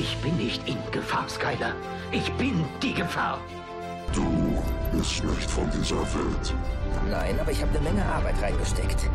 Ich bin nicht in Gefahr, Skyler. Ich bin die Gefahr. Du bist nicht von dieser Welt. Nein, aber ich habe eine Menge Arbeit reingesteckt.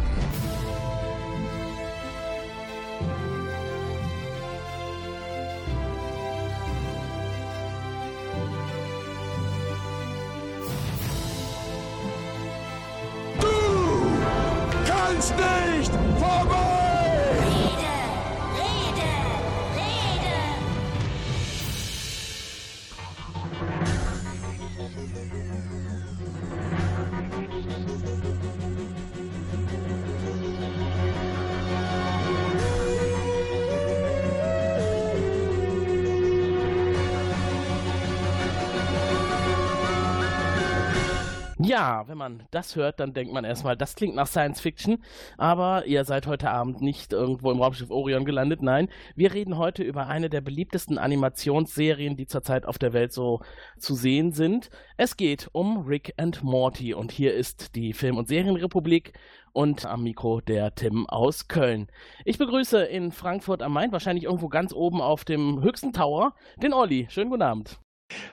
Man das hört, dann denkt man erstmal, das klingt nach Science Fiction, aber ihr seid heute Abend nicht irgendwo im Raumschiff Orion gelandet. Nein, wir reden heute über eine der beliebtesten Animationsserien, die zurzeit auf der Welt so zu sehen sind. Es geht um Rick and Morty und hier ist die Film- und Serienrepublik und am Mikro der Tim aus Köln. Ich begrüße in Frankfurt am Main, wahrscheinlich irgendwo ganz oben auf dem höchsten Tower, den Olli. Schönen guten Abend.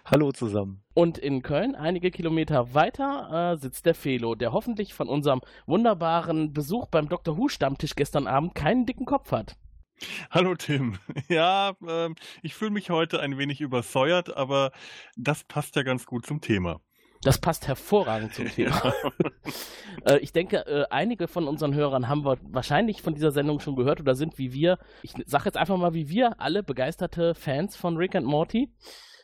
Hallo zusammen. Und in Köln, einige Kilometer weiter, äh, sitzt der Felo, der hoffentlich von unserem wunderbaren Besuch beim Dr. Who Stammtisch gestern Abend keinen dicken Kopf hat. Hallo Tim. Ja, ähm, ich fühle mich heute ein wenig übersäuert, aber das passt ja ganz gut zum Thema. Das passt hervorragend zum Thema. äh, ich denke, äh, einige von unseren Hörern haben wir wahrscheinlich von dieser Sendung schon gehört oder sind wie wir, ich sage jetzt einfach mal wie wir, alle begeisterte Fans von Rick and Morty.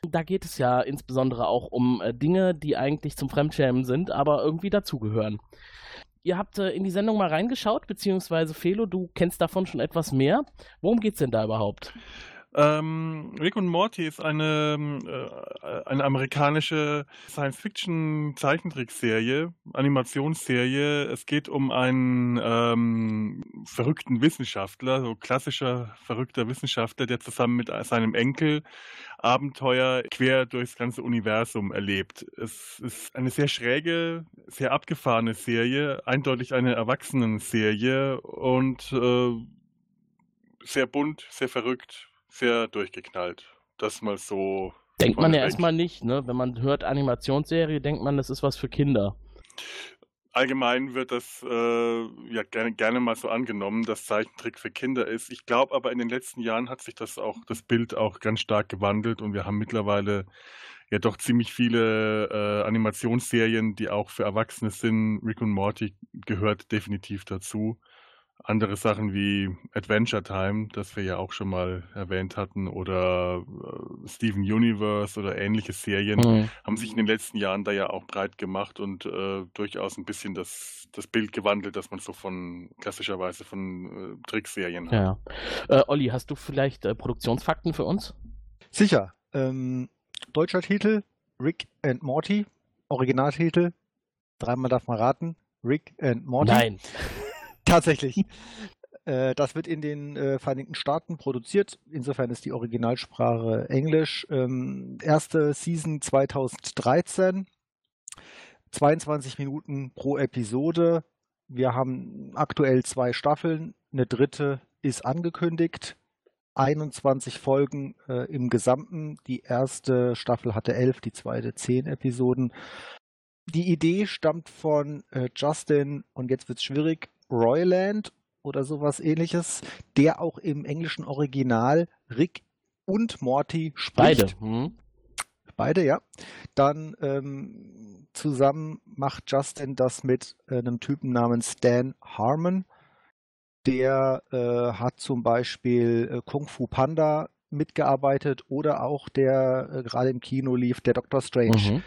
Da geht es ja insbesondere auch um äh, Dinge, die eigentlich zum Fremdschämen sind, aber irgendwie dazugehören. Ihr habt äh, in die Sendung mal reingeschaut, beziehungsweise Felo, du kennst davon schon etwas mehr. Worum geht's denn da überhaupt? Ähm, Rick und Morty ist eine, äh, eine amerikanische Science-Fiction-Zeichentrickserie, Animationsserie. Es geht um einen ähm, verrückten Wissenschaftler, so klassischer verrückter Wissenschaftler, der zusammen mit seinem Enkel Abenteuer quer durchs ganze Universum erlebt. Es ist eine sehr schräge, sehr abgefahrene Serie, eindeutig eine Erwachsenenserie und äh, sehr bunt, sehr verrückt, sehr durchgeknallt. Das mal so. Denkt man ja erstmal nicht, ne? Wenn man hört Animationsserie, denkt man, das ist was für Kinder. Allgemein wird das äh, ja gerne, gerne mal so angenommen, dass Zeichentrick für Kinder ist. Ich glaube aber in den letzten Jahren hat sich das auch, das Bild auch ganz stark gewandelt und wir haben mittlerweile ja doch ziemlich viele äh, Animationsserien, die auch für Erwachsene sind. Rick und Morty gehört definitiv dazu. Andere Sachen wie Adventure Time, das wir ja auch schon mal erwähnt hatten, oder äh, Steven Universe oder ähnliche Serien Mhm. haben sich in den letzten Jahren da ja auch breit gemacht und äh, durchaus ein bisschen das, das Bild gewandelt, das man so von klassischerweise von äh, Trickserien hat. Ja. Äh, Olli, hast du vielleicht äh, Produktionsfakten für uns? Sicher. Ähm, deutscher Titel Rick and Morty. Originaltitel. Dreimal darf man raten. Rick and Morty. Nein. Tatsächlich. Äh, Das wird in den äh, Vereinigten Staaten produziert. Insofern ist die Originalsprache Englisch. Ähm, erste Season 2013. 22 Minuten pro Episode. Wir haben aktuell zwei Staffeln. Eine dritte ist angekündigt. 21 Folgen äh, im Gesamten. Die erste Staffel hatte elf, die zweite zehn Episoden. Die Idee stammt von äh, Justin, und jetzt wird's schwierig, Royland oder sowas ähnliches, der auch im englischen Original Rick und Morty Beide. spricht. Hm? Beide, ja. Dann ähm, zusammen macht Justin das mit äh, einem Typen namens Dan Harmon. Der äh, hat zum Beispiel äh, Kung Fu Panda mitgearbeitet oder auch der äh, gerade im Kino lief, der Doctor Strange. Mhm.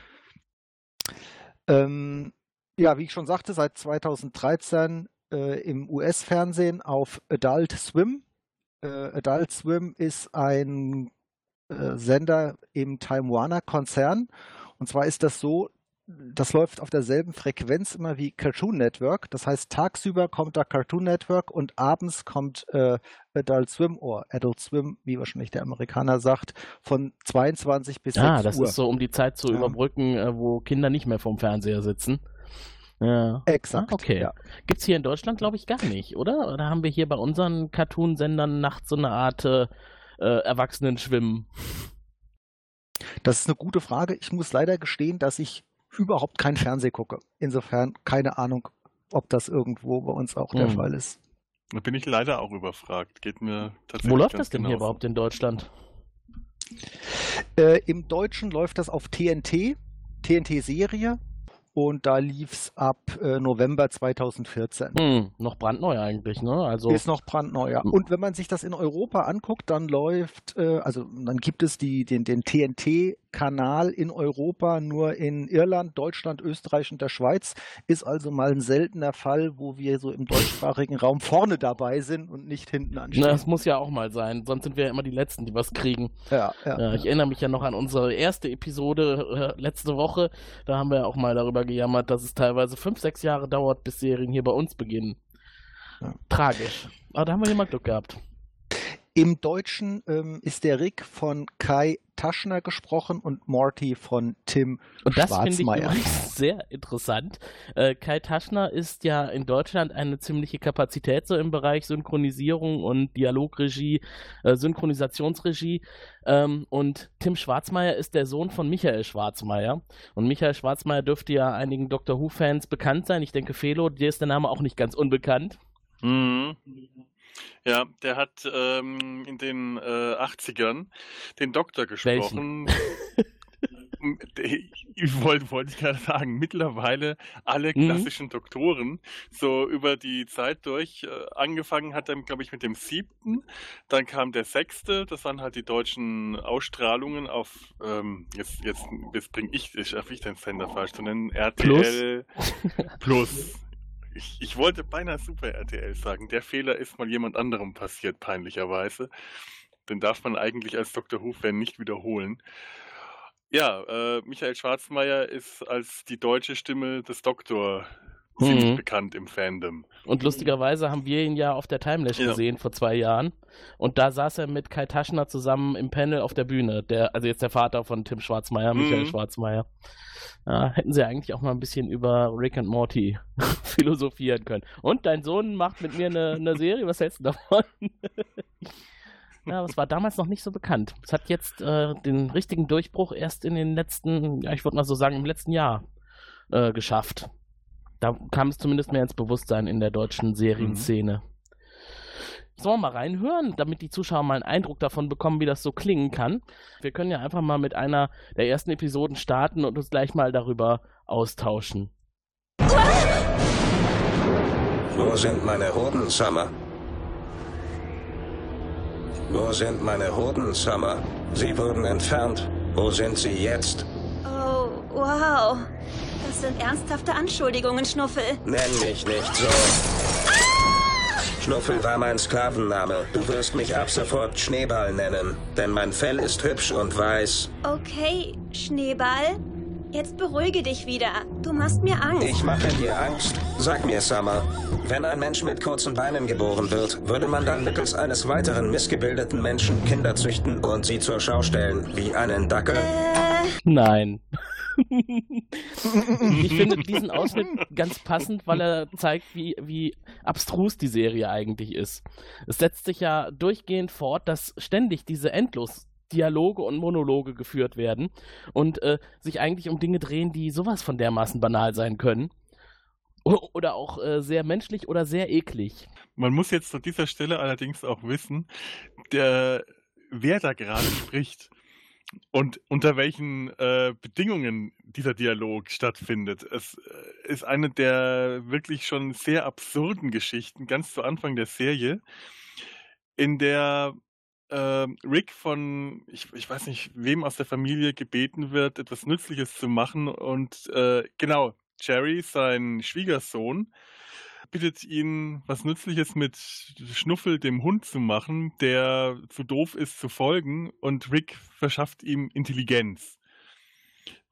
Ähm, ja, wie ich schon sagte, seit 2013 äh, im US-Fernsehen auf Adult Swim. Äh, Adult Swim ist ein äh, Sender im Time Warner Konzern. Und zwar ist das so, das läuft auf derselben Frequenz immer wie Cartoon Network. Das heißt, tagsüber kommt da Cartoon Network und abends kommt äh, Adult Swim oder Adult Swim, wie wahrscheinlich der Amerikaner sagt, von 22 bis Ah, 6 das Uhr. ist so, um die Zeit zu Ja. überbrücken, äh, wo Kinder nicht mehr vorm Fernseher sitzen. Ja. Exakt. Ah, okay. Ja. Gibt's hier in Deutschland, glaube ich, gar nicht, oder? Oder haben wir hier bei unseren Cartoon-Sendern nachts so eine Art äh, äh, Erwachsenen schwimmen? Das ist eine gute Frage. Ich muss leider gestehen, dass ich überhaupt kein Fernseh gucke. Insofern keine Ahnung, ob das irgendwo bei uns auch der Hm. Fall ist. Da bin ich leider auch überfragt. Geht mir tatsächlich Wo läuft das denn hier genauso. überhaupt in Deutschland? Äh, Im Deutschen läuft das auf TNT, TNT-Serie. Und da lief es ab äh, November 2014. Hm, noch brandneu eigentlich, ne? Also, Ist noch brandneu, ja. Hm. Und wenn man sich das in Europa anguckt, dann läuft, äh, also dann gibt es die, den, den TNT-Kanal in Europa nur in Irland, Deutschland, Österreich und der Schweiz. Ist also mal ein seltener Fall, wo wir so im deutschsprachigen Raum vorne dabei sind und nicht hinten na, anstehen. das muss ja auch mal sein, sonst sind wir ja immer die Letzten, die was kriegen. ja, ja, Ja, ich erinnere mich ja noch an unsere erste Episode äh, letzte Woche. Da haben wir ja auch mal darüber gejammert, dass es teilweise fünf, sechs Jahre dauert, bis Serien hier bei uns beginnen. Ja. Tragisch. Aber da haben wir hier mal Glück gehabt. Im Deutschen ähm, ist der Rick von Kai Taschner gesprochen und Morty von Tim Und das finde ich übrigens sehr interessant. Äh, Kai Taschner ist ja in Deutschland eine ziemliche Kapazität so im Bereich Synchronisierung und Dialogregie, äh, Synchronisationsregie. Ähm, und Tim Schwarzmeier ist der Sohn von Michael Schwarzmeier. Und Michael Schwarzmeier dürfte ja einigen Doctor Who-Fans bekannt sein. Ich denke, Felo, dir ist der Name auch nicht ganz unbekannt. Mhm. Ja, der hat ähm, in den äh, 80ern den Doktor gesprochen. ich wollte wollte ich gerade sagen, mittlerweile alle Mhm. klassischen Doktoren so über die Zeit durch. Äh, angefangen hat er, glaube ich, mit dem siebten, dann kam der sechste, das waren halt die deutschen Ausstrahlungen auf, ähm, jetzt, jetzt, jetzt bringe ich, ich, ich den Sender falsch zu nennen, RTL Plus. Ich, ich wollte beinahe Super RTL sagen. Der Fehler ist mal jemand anderem passiert, peinlicherweise. Den darf man eigentlich als Dr. Who-Fan nicht wiederholen. Ja, äh, Michael Schwarzmeier ist als die deutsche Stimme des Doktor ziemlich Mhm. bekannt im Fandom. Und lustigerweise haben wir ihn ja auf der Timelash Ja. gesehen vor zwei Jahren. Und da saß er mit Kai Taschner zusammen im Panel auf der Bühne. Der, also jetzt der Vater von Tim Schwarzmeier, Michael Mhm. Schwarzmeier. Ja, hätten sie eigentlich auch mal ein bisschen über Rick and Morty philosophieren können. Und dein Sohn macht mit mir eine, eine Serie, was hältst du davon? ja, das war damals noch nicht so bekannt. Es hat jetzt äh, den richtigen Durchbruch erst in den letzten, ja, ich würde mal so sagen, im letzten Jahr äh, geschafft. Da kam es zumindest mehr ins Bewusstsein in der deutschen Serienszene. Sollen wir mal reinhören, damit die Zuschauer mal einen Eindruck davon bekommen, wie das so klingen kann? Wir können ja einfach mal mit einer der ersten Episoden starten und uns gleich mal darüber austauschen. Wo sind meine Hoden, Summer? Wo sind meine Hoden, Summer? Sie wurden entfernt. Wo sind sie jetzt? Wow. Das sind ernsthafte Anschuldigungen, Schnuffel. Nenn mich nicht so. Schnuffel war mein Sklavenname. Du wirst mich ab sofort Schneeball nennen, denn mein Fell ist hübsch und weiß. Okay, Schneeball. Jetzt beruhige dich wieder. Du machst mir Angst. Ich mache dir Angst. Sag mir, Summer, wenn ein Mensch mit kurzen Beinen geboren wird, würde man dann mittels eines weiteren missgebildeten Menschen Kinder züchten und sie zur Schau stellen, wie einen Dackel? Nein. ich finde diesen Ausschnitt ganz passend, weil er zeigt, wie, wie abstrus die Serie eigentlich ist. Es setzt sich ja durchgehend fort, dass ständig diese endlos Dialoge und Monologe geführt werden und äh, sich eigentlich um Dinge drehen, die sowas von dermaßen banal sein können. Oder auch äh, sehr menschlich oder sehr eklig. Man muss jetzt an dieser Stelle allerdings auch wissen, der, wer da gerade spricht und unter welchen äh, Bedingungen dieser Dialog stattfindet. Es äh, ist eine der wirklich schon sehr absurden Geschichten, ganz zu Anfang der Serie, in der äh, Rick von, ich, ich weiß nicht, wem aus der Familie gebeten wird, etwas Nützliches zu machen. Und äh, genau, Jerry, sein Schwiegersohn, bittet ihn, was Nützliches mit Schnuffel, dem Hund, zu machen, der zu doof ist zu folgen. Und Rick verschafft ihm Intelligenz.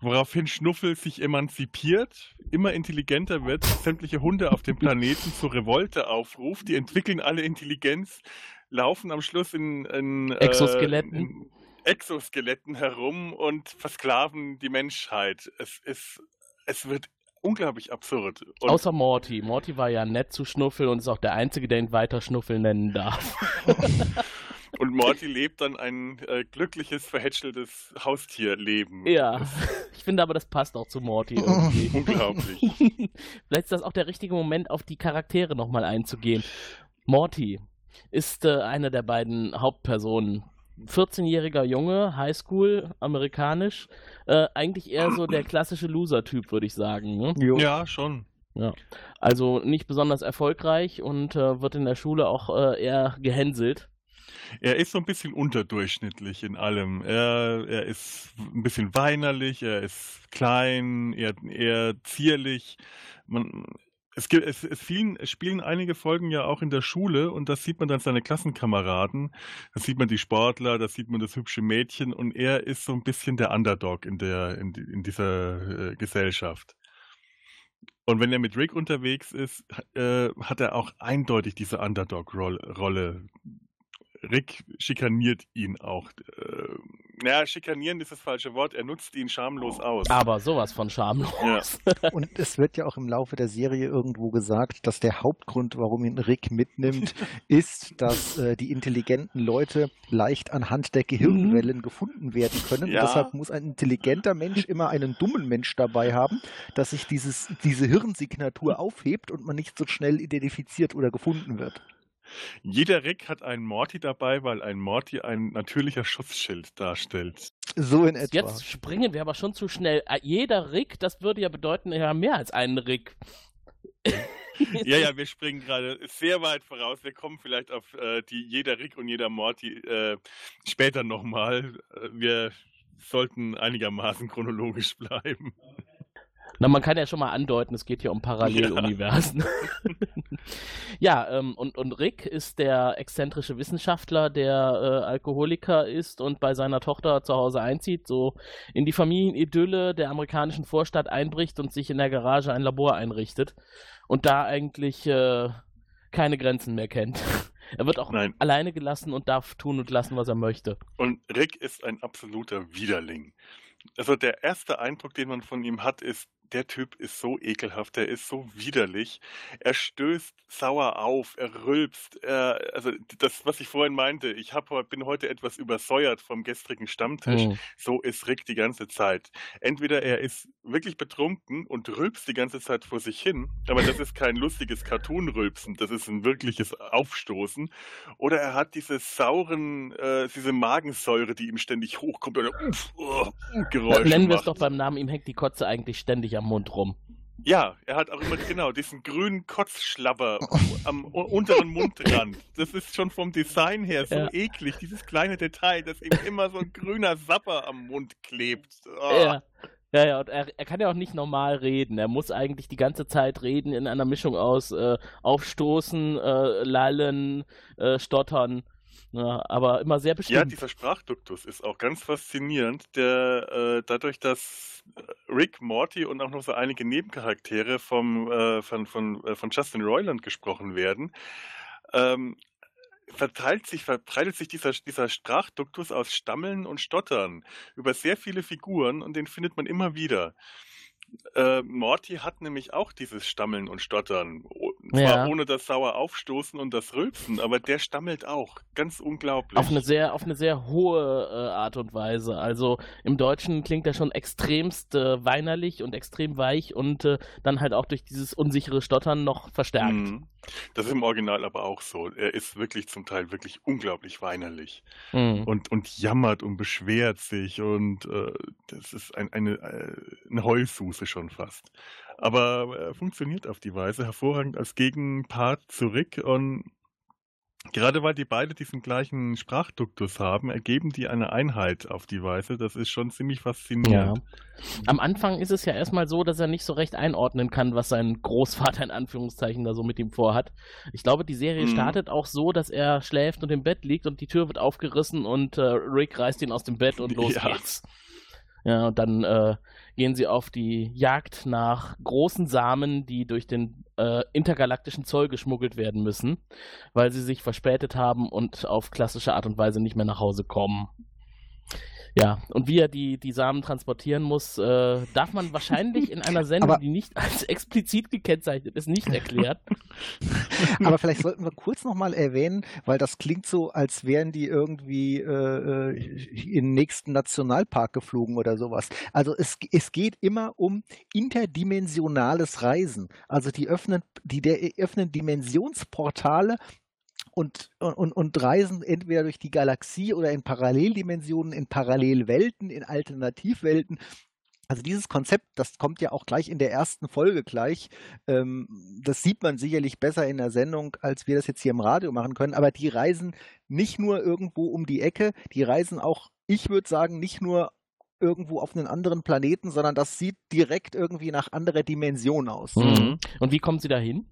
Woraufhin Schnuffel sich emanzipiert, immer intelligenter wird, sämtliche Hunde auf dem Planeten zur Revolte aufruft. Die entwickeln alle Intelligenz, laufen am Schluss in, in Exoskeletten. Äh, in Exoskeletten herum und versklaven die Menschheit. Es ist, es wird unglaublich absurd. Und Außer Morty. Morty war ja nett zu Schnuffel und ist auch der Einzige, der ihn weiter Schnuffel nennen darf. Und Morty lebt dann ein äh, glückliches, verhätscheltes Haustierleben. Ja, ich finde aber, das passt auch zu Morty irgendwie. Unglaublich. Vielleicht ist das auch der richtige Moment, auf die Charaktere nochmal einzugehen. Morty ist äh, einer der beiden Hauptpersonen. 14-jähriger Junge, Highschool, amerikanisch. Äh, eigentlich eher so der klassische Loser-Typ, würde ich sagen. Ne? Ja, schon. Ja. Also nicht besonders erfolgreich und äh, wird in der Schule auch äh, eher gehänselt. Er ist so ein bisschen unterdurchschnittlich in allem. Er, er ist ein bisschen weinerlich, er ist klein, eher, eher zierlich. Man, es, gibt, es, es, vielen, spielen einige Folgen ja auch in der Schule und da sieht man dann seine Klassenkameraden, da sieht man die Sportler, da sieht man das hübsche Mädchen und er ist so ein bisschen der Underdog in, der, in, in dieser äh, Gesellschaft. Und wenn er mit Rick unterwegs ist, äh, hat er auch eindeutig diese Underdog-Rolle. Rick schikaniert ihn auch. Äh, naja, schikanieren ist das falsche Wort. Er nutzt ihn schamlos aus. Aber sowas von schamlos. Ja. Und es wird ja auch im Laufe der Serie irgendwo gesagt, dass der Hauptgrund, warum ihn Rick mitnimmt, ist, dass äh, die intelligenten Leute leicht anhand der Gehirnwellen gefunden werden können. Ja. Und deshalb muss ein intelligenter Mensch immer einen dummen Mensch dabei haben, dass sich dieses, diese Hirnsignatur aufhebt und man nicht so schnell identifiziert oder gefunden wird. Jeder Rick hat einen Morty dabei, weil ein Morty ein natürlicher Schutzschild darstellt. So in etwa. Jetzt springen wir aber schon zu schnell. Äh, Jeder Rick, das würde ja bedeuten, ja mehr als einen Rick. Ja, ja, wir springen gerade sehr weit voraus. Wir kommen vielleicht auf äh, die jeder Rick und jeder Morty äh, später nochmal. Äh, wir sollten einigermaßen chronologisch bleiben. Na, man kann ja schon mal andeuten, es geht hier um Paralleluniversen. Ja, ähm, und, und Rick ist der exzentrische Wissenschaftler, der äh, Alkoholiker ist und bei seiner Tochter zu Hause einzieht, so in die Familienidylle der amerikanischen Vorstadt einbricht und sich in der Garage ein Labor einrichtet und da eigentlich äh, keine Grenzen mehr kennt. Er wird auch Nein. alleine gelassen und darf tun und lassen, was er möchte. Und Rick ist ein absoluter Widerling. Also der erste Eindruck, den man von ihm hat, ist, der Typ ist so ekelhaft, der ist so widerlich. Er stößt sauer auf, er rülpst. Er, also das, was ich vorhin meinte, ich hab, bin heute etwas übersäuert vom gestrigen Stammtisch. Mhm. So ist Rick die ganze Zeit. Entweder er ist wirklich betrunken und rülpst die ganze Zeit vor sich hin, aber das ist kein lustiges Cartoon-Rülpsen, das ist ein wirkliches Aufstoßen. Oder er hat diese sauren, äh, diese Magensäure, die ihm ständig hochkommt und er uff, uh, Geräusche Nennen wir es doch beim Namen, ihm hängt die Kotze eigentlich ständig am Mund rum. Ja, er hat auch immer genau diesen grünen Kotzschlabber am unteren Mundrand. Das ist schon vom Design her so Ja. eklig, dieses kleine Detail, dass ihm immer so ein grüner Sapper am Mund klebt. Oh. Ja. Ja, ja, und er, er kann ja auch nicht normal reden. Er muss eigentlich die ganze Zeit reden in einer Mischung aus äh, Aufstoßen, äh, Lallen, äh, Stottern. Ja, aber immer sehr Ja, bestimmt. dieser Sprachduktus ist auch ganz faszinierend, der äh, dadurch, dass Rick, Morty und auch noch so einige Nebencharaktere vom, äh, von, von, äh, von Justin Roiland gesprochen werden, ähm, verteilt sich, verbreitet sich dieser, dieser Sprachduktus aus Stammeln und Stottern über sehr viele Figuren und den findet man immer wieder. Äh, Morty hat nämlich auch dieses Stammeln und Stottern. Zwar Ja. ohne das sauer Aufstoßen und das Rülpsen, aber der stammelt auch. Ganz unglaublich. Auf eine sehr, auf eine sehr hohe äh, Art und Weise. Also im Deutschen klingt er schon extremst äh, weinerlich und extrem weich und äh, dann halt auch durch dieses unsichere Stottern noch verstärkt. Mhm. Das ist im Original aber auch so. Er ist wirklich zum Teil wirklich unglaublich weinerlich Mhm. und, und jammert und beschwert sich und äh, das ist ein, eine, äh, eine Heulsuse schon fast. Aber er funktioniert auf die Weise hervorragend als Gegenpart zu Rick und gerade weil die beide diesen gleichen Sprachduktus haben, ergeben die eine Einheit auf die Weise. Das ist schon ziemlich faszinierend. Am Anfang ist es ja erstmal so, dass er nicht so recht einordnen kann, was sein Großvater in Anführungszeichen da so mit ihm vorhat. Ich glaube, die Serie Mhm. startet auch so, dass er schläft und im Bett liegt und die Tür wird aufgerissen und äh, Rick reißt ihn aus dem Bett und los Ja. geht's. Ja, und dann äh, gehen sie auf die Jagd nach großen Samen, die durch den äh, intergalaktischen Zoll geschmuggelt werden müssen, weil sie sich verspätet haben und auf klassische Art und Weise nicht mehr nach Hause kommen. Ja, und wie er die, die Samen transportieren muss, äh, darf man wahrscheinlich in einer Sendung, Aber- die nicht als explizit gekennzeichnet ist, nicht erklären. Aber vielleicht sollten wir kurz nochmal erwähnen, weil das klingt so, als wären die irgendwie äh, in den nächsten Nationalpark geflogen oder sowas. Also es, es geht immer um interdimensionales Reisen. Also die öffnen, die der, öffnen Dimensionsportale und, und, und reisen entweder durch die Galaxie oder in Paralleldimensionen, in Parallelwelten, in Alternativwelten. Also dieses Konzept, das kommt ja auch gleich in der ersten Folge gleich. Ähm, das sieht man sicherlich besser in der Sendung, als wir das jetzt hier im Radio machen können. Aber die reisen nicht nur irgendwo um die Ecke, die reisen auch, ich würde sagen, nicht nur irgendwo auf einen anderen Planeten, sondern das sieht direkt irgendwie nach anderer Dimension aus. Mhm. Und wie kommen sie dahin?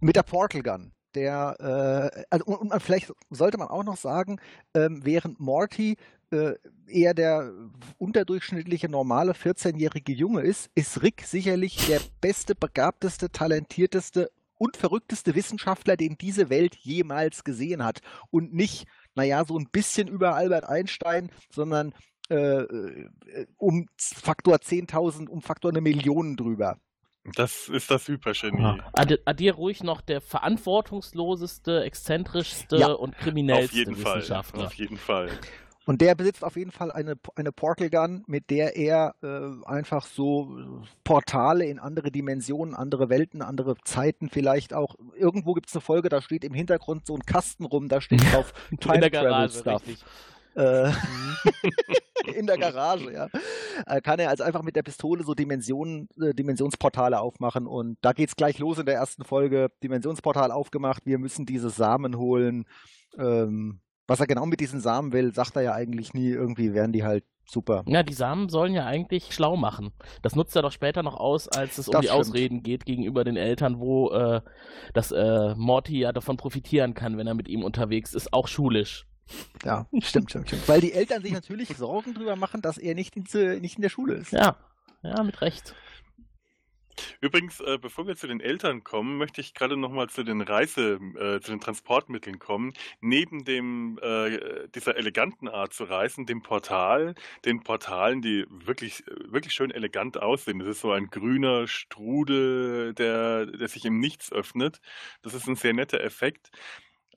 Mit der Portal Gun. Der, äh, also, und, man, vielleicht sollte man auch noch sagen, ähm, während Morty äh, eher der unterdurchschnittliche, normale 14-jährige Junge ist, ist Rick sicherlich der beste, begabteste, talentierteste und verrückteste Wissenschaftler, den diese Welt jemals gesehen hat. Und nicht, naja, so ein bisschen über Albert Einstein, sondern äh, äh, um Faktor 10.000, um Faktor eine Million drüber. Das ist das Hypergenie. Ja. Addi- Addier ruhig noch der verantwortungsloseste, exzentrischste Ja. und Auf kriminellste jeden Fall. Wissenschaftler. Auf jeden Fall. Und der besitzt auf jeden Fall eine, eine Portal Gun, mit der er äh, einfach so Portale in andere Dimensionen, andere Welten, andere Zeiten vielleicht auch. Irgendwo gibt es eine Folge, da steht im Hintergrund so ein Kasten rum, da steht drauf in Time der Travel Garage, Stuff. richtig. Äh, in der Garage, ja. Äh, kann er also einfach mit der Pistole so Dimensionen, äh, Dimensionsportale aufmachen und da geht's gleich los in der ersten Folge. Dimensionsportal aufgemacht, wir müssen diese Samen holen. Ähm, was er genau mit diesen Samen will, sagt er ja eigentlich nie. Irgendwie wären die halt super. Ja, die Samen sollen ja eigentlich schlau machen. Das nutzt er doch später noch aus, als es um Das die stimmt. Ausreden geht gegenüber den Eltern, wo äh, das äh, Morty ja davon profitieren kann, wenn er mit ihm unterwegs ist, auch schulisch. Ja, stimmt, stimmt, stimmt. Weil die Eltern sich natürlich Sorgen drüber machen, dass er nicht in, nicht in der Schule ist. Ja, ja, mit Recht. Übrigens, äh, bevor wir zu den Eltern kommen, möchte ich gerade nochmal zu den Reise, äh, zu den Transportmitteln kommen. Neben dem äh, dieser eleganten Art zu reisen, dem Portal, den Portalen, die wirklich, wirklich schön elegant aussehen. Das ist so ein grüner Strudel, der, der sich im Nichts öffnet. Das ist ein sehr netter Effekt.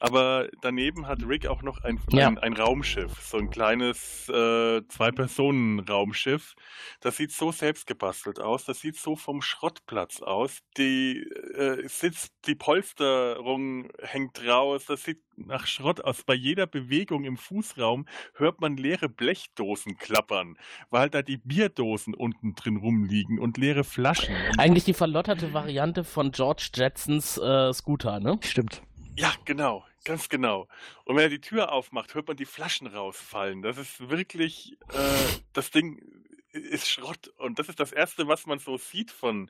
Aber daneben hat Rick auch noch ein, Ja. ein, ein Raumschiff, so ein kleines äh, Zwei-Personen-Raumschiff. Das sieht so selbstgebastelt aus, das sieht so vom Schrottplatz aus. Die äh, Sitz, die Polsterung hängt raus, das sieht nach Schrott aus. Bei jeder Bewegung im Fußraum hört man leere Blechdosen klappern, weil da die Bierdosen unten drin rumliegen und leere Flaschen. Eigentlich die verlotterte Variante von George Jetsons äh, Scooter, ne? Stimmt. Ja, genau, ganz genau. Und wenn er die Tür aufmacht, hört man die Flaschen rausfallen. Das ist wirklich, äh, das Ding ist Schrott. Und das ist das Erste, was man so sieht von,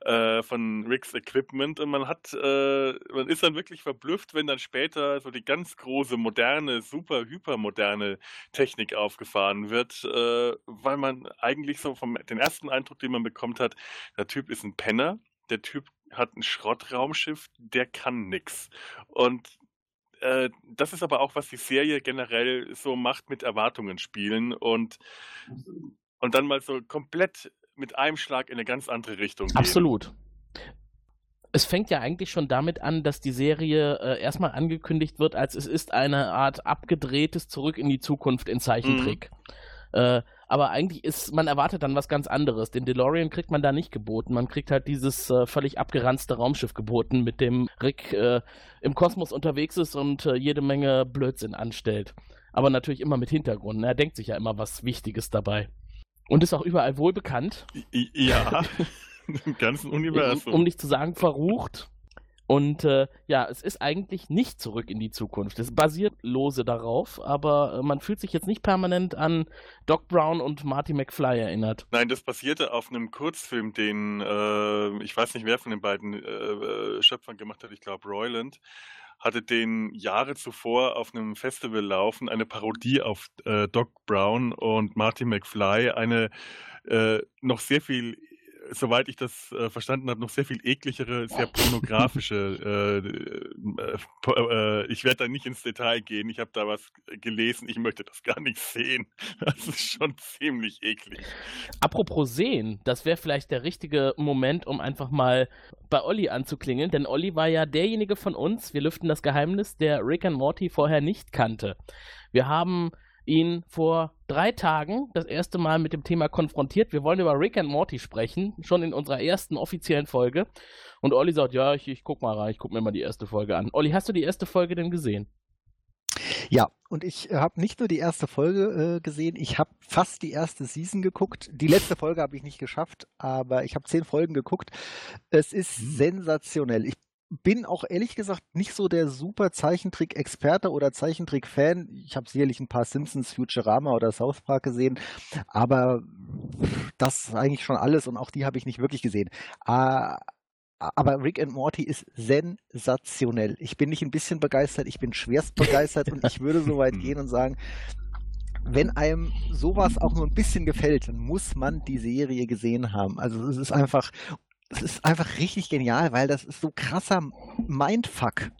äh, von Ricks Equipment. Und man hat, äh, man ist dann wirklich verblüfft, wenn dann später so die ganz große, moderne, super, hypermoderne Technik aufgefahren wird, äh, weil man eigentlich so vom den ersten Eindruck, den man bekommt hat, der Typ ist ein Penner. Der Typ hat ein Schrottraumschiff, der kann nix. Und äh, das ist aber auch, was die Serie generell so macht mit Erwartungen spielen und, und dann mal so komplett mit einem Schlag in eine ganz andere Richtung gehen. Absolut. Es fängt ja eigentlich schon damit an, dass die Serie äh, erstmal angekündigt wird, als es ist eine Art abgedrehtes Zurück in die Zukunft in Zeichentrick. Äh, aber eigentlich ist, man erwartet dann was ganz anderes. Den DeLorean kriegt man da nicht geboten. Man kriegt halt dieses äh, völlig abgeranzte Raumschiff geboten, mit dem Rick äh, im Kosmos unterwegs ist und äh, jede Menge Blödsinn anstellt. Aber natürlich immer mit Hintergrund. ne? Er denkt sich ja immer was Wichtiges dabei. Und ist auch überall wohl bekannt. I- Ja, im ganzen Universum. Um, um nicht zu sagen verrucht. Und äh, ja, es ist eigentlich nicht zurück in die Zukunft. Es basiert lose darauf, aber äh, man fühlt sich jetzt nicht permanent an Doc Brown und Marty McFly erinnert. Nein, das basierte auf einem Kurzfilm, den äh, ich weiß nicht, wer von den beiden äh, äh, Schöpfern gemacht hat. Ich glaube, Royland hatte den Jahre zuvor auf einem Festival laufen, eine Parodie auf äh, Doc Brown und Marty McFly, eine äh, noch sehr viel soweit ich das äh, verstanden habe, noch sehr viel ekligere, sehr pornografische. Äh, äh, ich werde da nicht ins Detail gehen. Ich habe da was gelesen. Ich möchte das gar nicht sehen. Das ist schon ziemlich eklig. Apropos sehen, das wäre vielleicht der richtige Moment, um einfach mal bei Olli anzuklingeln, denn Olli war ja derjenige von uns, wir lüften das Geheimnis, der Rick and Morty vorher nicht kannte. Wir haben ihn vor drei Tagen das erste Mal mit dem Thema konfrontiert. Wir wollen über Rick and Morty sprechen, schon in unserer ersten offiziellen Folge. Und Olli sagt, ja, ich, ich guck mal rein, ich guck mir mal die erste Folge an. Olli, hast du die erste Folge denn gesehen? Ja, und ich habe nicht nur die erste Folge äh, gesehen, ich habe fast die erste Season geguckt. Die letzte Folge habe ich nicht geschafft, aber ich habe zehn Folgen geguckt. Es ist hm. sensationell. Ich bin auch ehrlich gesagt nicht so der super Zeichentrick-Experte oder Zeichentrick-Fan. Ich habe sicherlich ein paar Simpsons, Futurama oder South Park gesehen, aber das ist eigentlich schon alles und auch die habe ich nicht wirklich gesehen. Ah, aber Rick and Morty ist sensationell. Ich bin nicht ein bisschen begeistert, ich bin schwerst begeistert und ich würde so weit gehen und sagen, wenn einem sowas auch nur ein bisschen gefällt, dann muss man die Serie gesehen haben. Also es ist einfach, es ist einfach richtig genial, weil das ist so krasser Mindfuck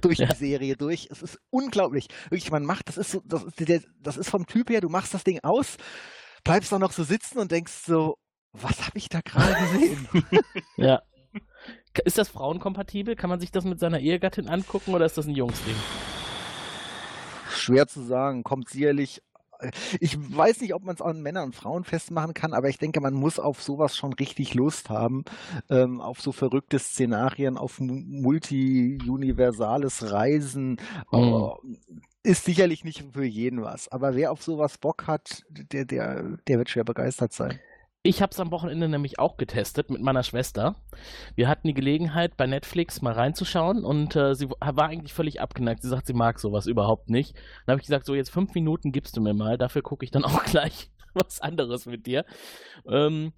durch ja. die Serie durch. Es ist unglaublich. Wirklich, man macht, das ist so, das ist, das ist vom Typ her, du machst das Ding aus, bleibst dann noch so sitzen und denkst so, was habe ich da gerade gesehen? ja. Ist das frauenkompatibel? Kann man sich das mit seiner Ehegattin angucken oder ist das ein Jungsding? Schwer zu sagen. Kommt sicherlich ich weiß nicht, ob man es an Männern und Frauen festmachen kann, aber ich denke, man muss auf sowas schon richtig Lust haben, ähm, auf so verrückte Szenarien, auf multi-universales Reisen. Mhm. Ist sicherlich nicht für jeden was, aber wer auf sowas Bock hat, der, der, der wird schwer begeistert sein. Ich habe es am Wochenende nämlich auch getestet mit meiner Schwester. Wir hatten die Gelegenheit, bei Netflix mal reinzuschauen und äh, sie war eigentlich völlig abgeneigt. Sie sagt, sie mag sowas überhaupt nicht. Dann habe ich gesagt, so jetzt fünf Minuten gibst du mir mal. Dafür gucke ich dann auch gleich was anderes mit dir. Ähm,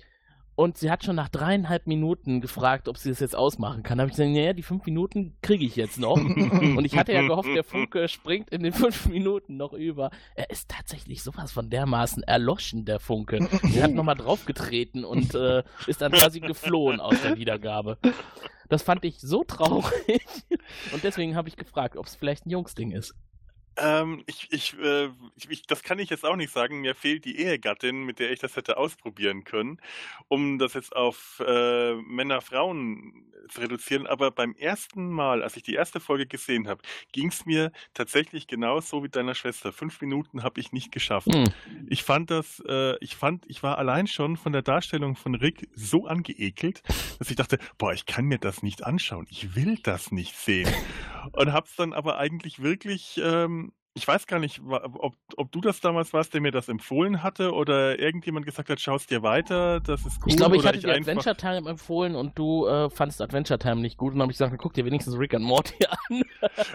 und sie hat schon nach dreieinhalb Minuten gefragt, ob sie das jetzt ausmachen kann. Da habe ich gesagt, naja, die fünf Minuten kriege ich jetzt noch. und ich hatte ja gehofft, der Funke springt in den fünf Minuten noch über. Er ist tatsächlich sowas von dermaßen erloschen, der Funke. Sie hat nochmal draufgetreten und äh, ist dann quasi geflohen aus der Wiedergabe. Das fand ich so traurig. Und deswegen habe ich gefragt, ob es vielleicht ein Jungsding ist. Ähm, ich, ich, äh, ich, das kann ich jetzt auch nicht sagen. Mir fehlt die Ehegattin, mit der ich das hätte ausprobieren können, um das jetzt auf äh, Männer-Frauen zu reduzieren. Aber beim ersten Mal, als ich die erste Folge gesehen habe, ging es mir tatsächlich genauso wie deiner Schwester. Fünf Minuten habe ich nicht geschafft. Hm. Ich fand das, äh, ich fand, ich war allein schon von der Darstellung von Rick so angeekelt, dass ich dachte, boah, ich kann mir das nicht anschauen. Ich will das nicht sehen. Und hab's dann aber eigentlich wirklich ähm, ich weiß gar nicht, ob, ob du das damals warst, der mir das empfohlen hatte oder irgendjemand gesagt hat, schaust dir weiter, das ist cool. Ich glaube, ich hatte ich dir Adventure Time empfohlen und du äh, fandest Adventure Time nicht gut und habe ich gesagt, guck dir wenigstens Rick and Morty an.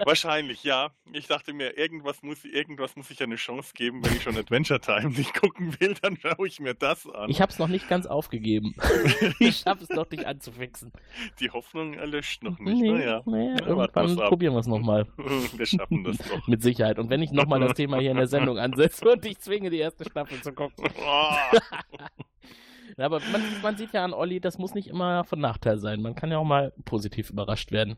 Wahrscheinlich, ja. Ich dachte mir, irgendwas muss, irgendwas muss ich eine Chance geben, wenn ich schon Adventure Time nicht gucken will, dann schaue ich mir das an. Ich habe es noch nicht ganz aufgegeben. ich schaffe es noch nicht anzufixen. Die Hoffnung erlischt noch nicht. Nee, naja, naja, ja, irgendwann probieren wir es nochmal. wir schaffen das doch. Mit Sicherheit. Und wenn ich nochmal das Thema hier in der Sendung ansetze und ich zwinge, die erste Staffel zu gucken. Aber man, man, sieht ja an Olli, das muss nicht immer von Nachteil sein. Man kann ja auch mal positiv überrascht werden.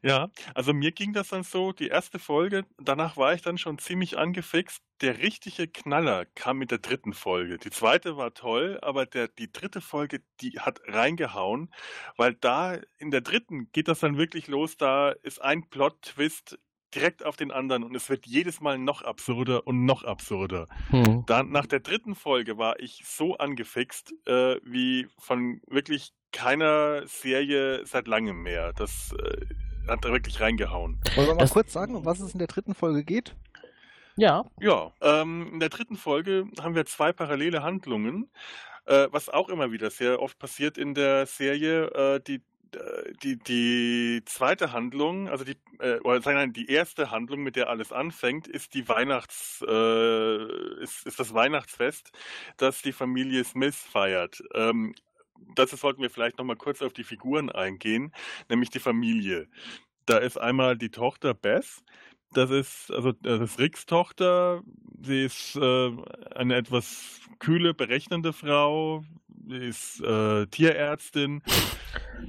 Ja, also mir ging das dann so, die erste Folge, danach war ich dann schon ziemlich angefixt. Der richtige Knaller kam mit der dritten Folge. Die zweite war toll, aber der, die dritte Folge, die hat reingehauen, weil da in der dritten geht das dann wirklich los, da ist ein Plot-Twist direkt auf den anderen und es wird jedes Mal noch absurder und noch absurder. Hm. Dann nach der dritten Folge war ich so angefixt äh, wie von wirklich keiner Serie seit langem mehr. Das äh, hat da wirklich reingehauen. Wollen wir mal das kurz sagen, um was es in der dritten Folge geht? Ja. Ja, ähm, in der dritten Folge haben wir zwei parallele Handlungen. Äh, was auch immer wieder sehr oft passiert in der Serie, äh, die die, die zweite Handlung, also die, äh, oder sagen die erste Handlung, mit der alles anfängt, ist die Weihnachts, äh, ist, ist das Weihnachtsfest, das die Familie Smith feiert. Ähm, dazu sollten wir vielleicht nochmal kurz auf die Figuren eingehen, nämlich die Familie. Da ist einmal die Tochter Beth, das ist, also das ist Ricks Tochter. Sie ist äh, eine etwas kühle, berechnende Frau. ist äh, Tierärztin.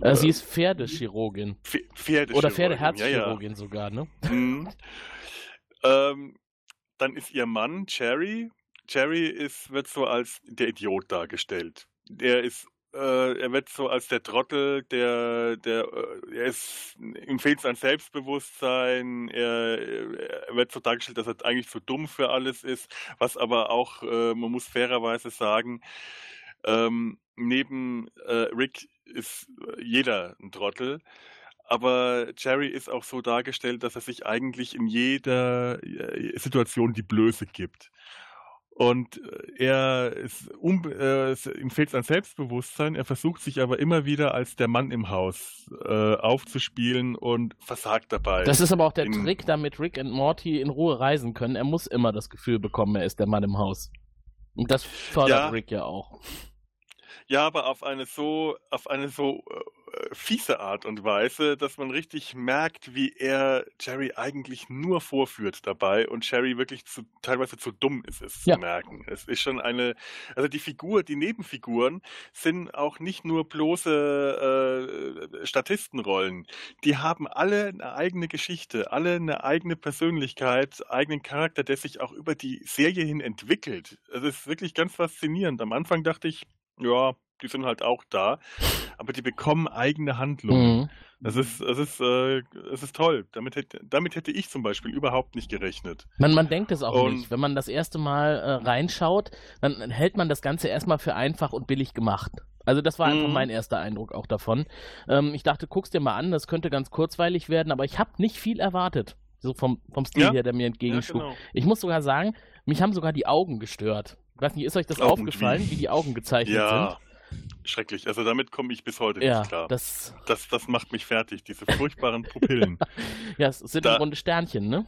Äh, sie ist Pferdechirurgin. Pferdechirurgin. Oder Pferdeherzchirurgin ja, ja. sogar, ne? Mhm. ähm, dann ist ihr Mann Jerry. Jerry ist, wird so als der Idiot dargestellt. Der ist äh, er wird so als der Trottel, der, der, äh, er ist, ihm fehlt sein Selbstbewusstsein, er, er, wird so dargestellt, dass er eigentlich zu dumm für alles ist, was aber auch, äh, man muss fairerweise sagen, ähm, neben äh, Rick ist jeder ein Trottel. Aber Jerry ist auch so dargestellt, dass er sich eigentlich in jeder äh, Situation die Blöße gibt. Und äh, er ist, um, äh, ihm fehlt sein Selbstbewusstsein, er versucht sich aber immer wieder als der Mann im Haus äh, aufzuspielen und versagt dabei. Das ist aber auch der in, Trick, damit Rick und Morty in Ruhe reisen können. Er muss immer das Gefühl bekommen, er ist der Mann im Haus. Und das fördert ja, Rick ja auch. Ja, aber auf eine so, auf eine so äh, fiese Art und Weise, dass man richtig merkt, wie er Jerry eigentlich nur vorführt dabei und Jerry wirklich zu, teilweise zu dumm ist, es ja. zu merken. Es ist schon eine, also die Figur, die Nebenfiguren sind auch nicht nur bloße äh, Statistenrollen. Die haben alle eine eigene Geschichte, alle eine eigene Persönlichkeit, eigenen Charakter, der sich auch über die Serie hin entwickelt. Es ist wirklich ganz faszinierend. Am Anfang dachte ich, ja, die sind halt auch da, aber die bekommen eigene Handlungen. Mhm. Das ist, das ist, äh, das ist toll. Damit hätte, damit hätte ich zum Beispiel überhaupt nicht gerechnet. Man, man denkt es auch und, nicht. Wenn man das erste Mal äh, reinschaut, dann hält man das Ganze erstmal für einfach und billig gemacht. Also das war einfach mhm. mein erster Eindruck auch davon. Ähm, ich dachte, guck's dir mal an, das könnte ganz kurzweilig werden, aber ich habe nicht viel erwartet. So vom, vom Stil ja? her, der mir entgegenschlug. Ja, genau. Ich muss sogar sagen, mich haben sogar die Augen gestört. Ich weiß nicht, ist euch das Augen aufgefallen, wie die Augen gezeichnet ja. sind? Schrecklich. Also damit komme ich bis heute ja, nicht klar. Das, das, das macht mich fertig, diese furchtbaren Pupillen. ja, es sind da, runde Sternchen, ne?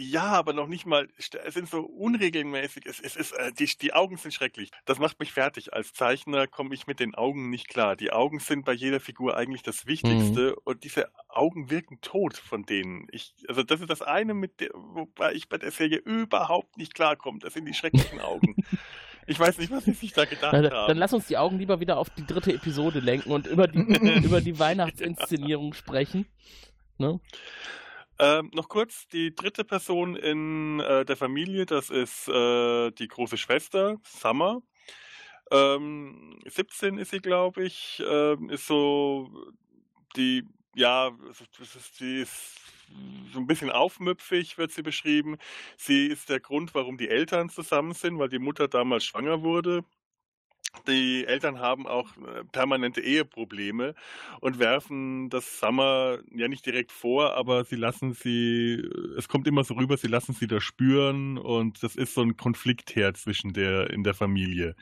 Ja, aber noch nicht mal, es sind so unregelmäßig, es, es ist, äh, die, die Augen sind schrecklich. Das macht mich fertig. Als Zeichner komme ich mit den Augen nicht klar. Die Augen sind bei jeder Figur eigentlich das Wichtigste mhm. und diese Augen wirken tot von denen. Ich, also das ist das eine, mit der, wobei ich bei der Serie überhaupt nicht klarkomme. Das sind die schrecklichen Augen. Ich weiß nicht, was sie sich da gedacht haben. Dann lass uns die Augen lieber wieder auf die dritte Episode lenken und über die, über die Weihnachtsinszenierung sprechen. Ne? Ähm, noch kurz, die dritte Person in äh, der Familie, das ist äh, die große Schwester, Summer. Ähm, 17 ist sie, glaube ich. Ähm, ist so die, ja, die ist so ein bisschen aufmüpfig wird sie beschrieben. Sie ist der Grund, warum die Eltern zusammen sind, weil die Mutter damals schwanger wurde. Die Eltern haben auch äh, permanente Eheprobleme und werfen das Summer ja nicht direkt vor, aber sie lassen sie, es kommt immer so rüber, sie lassen sie da spüren und das ist so ein Konfliktherd zwischen der in der Familie.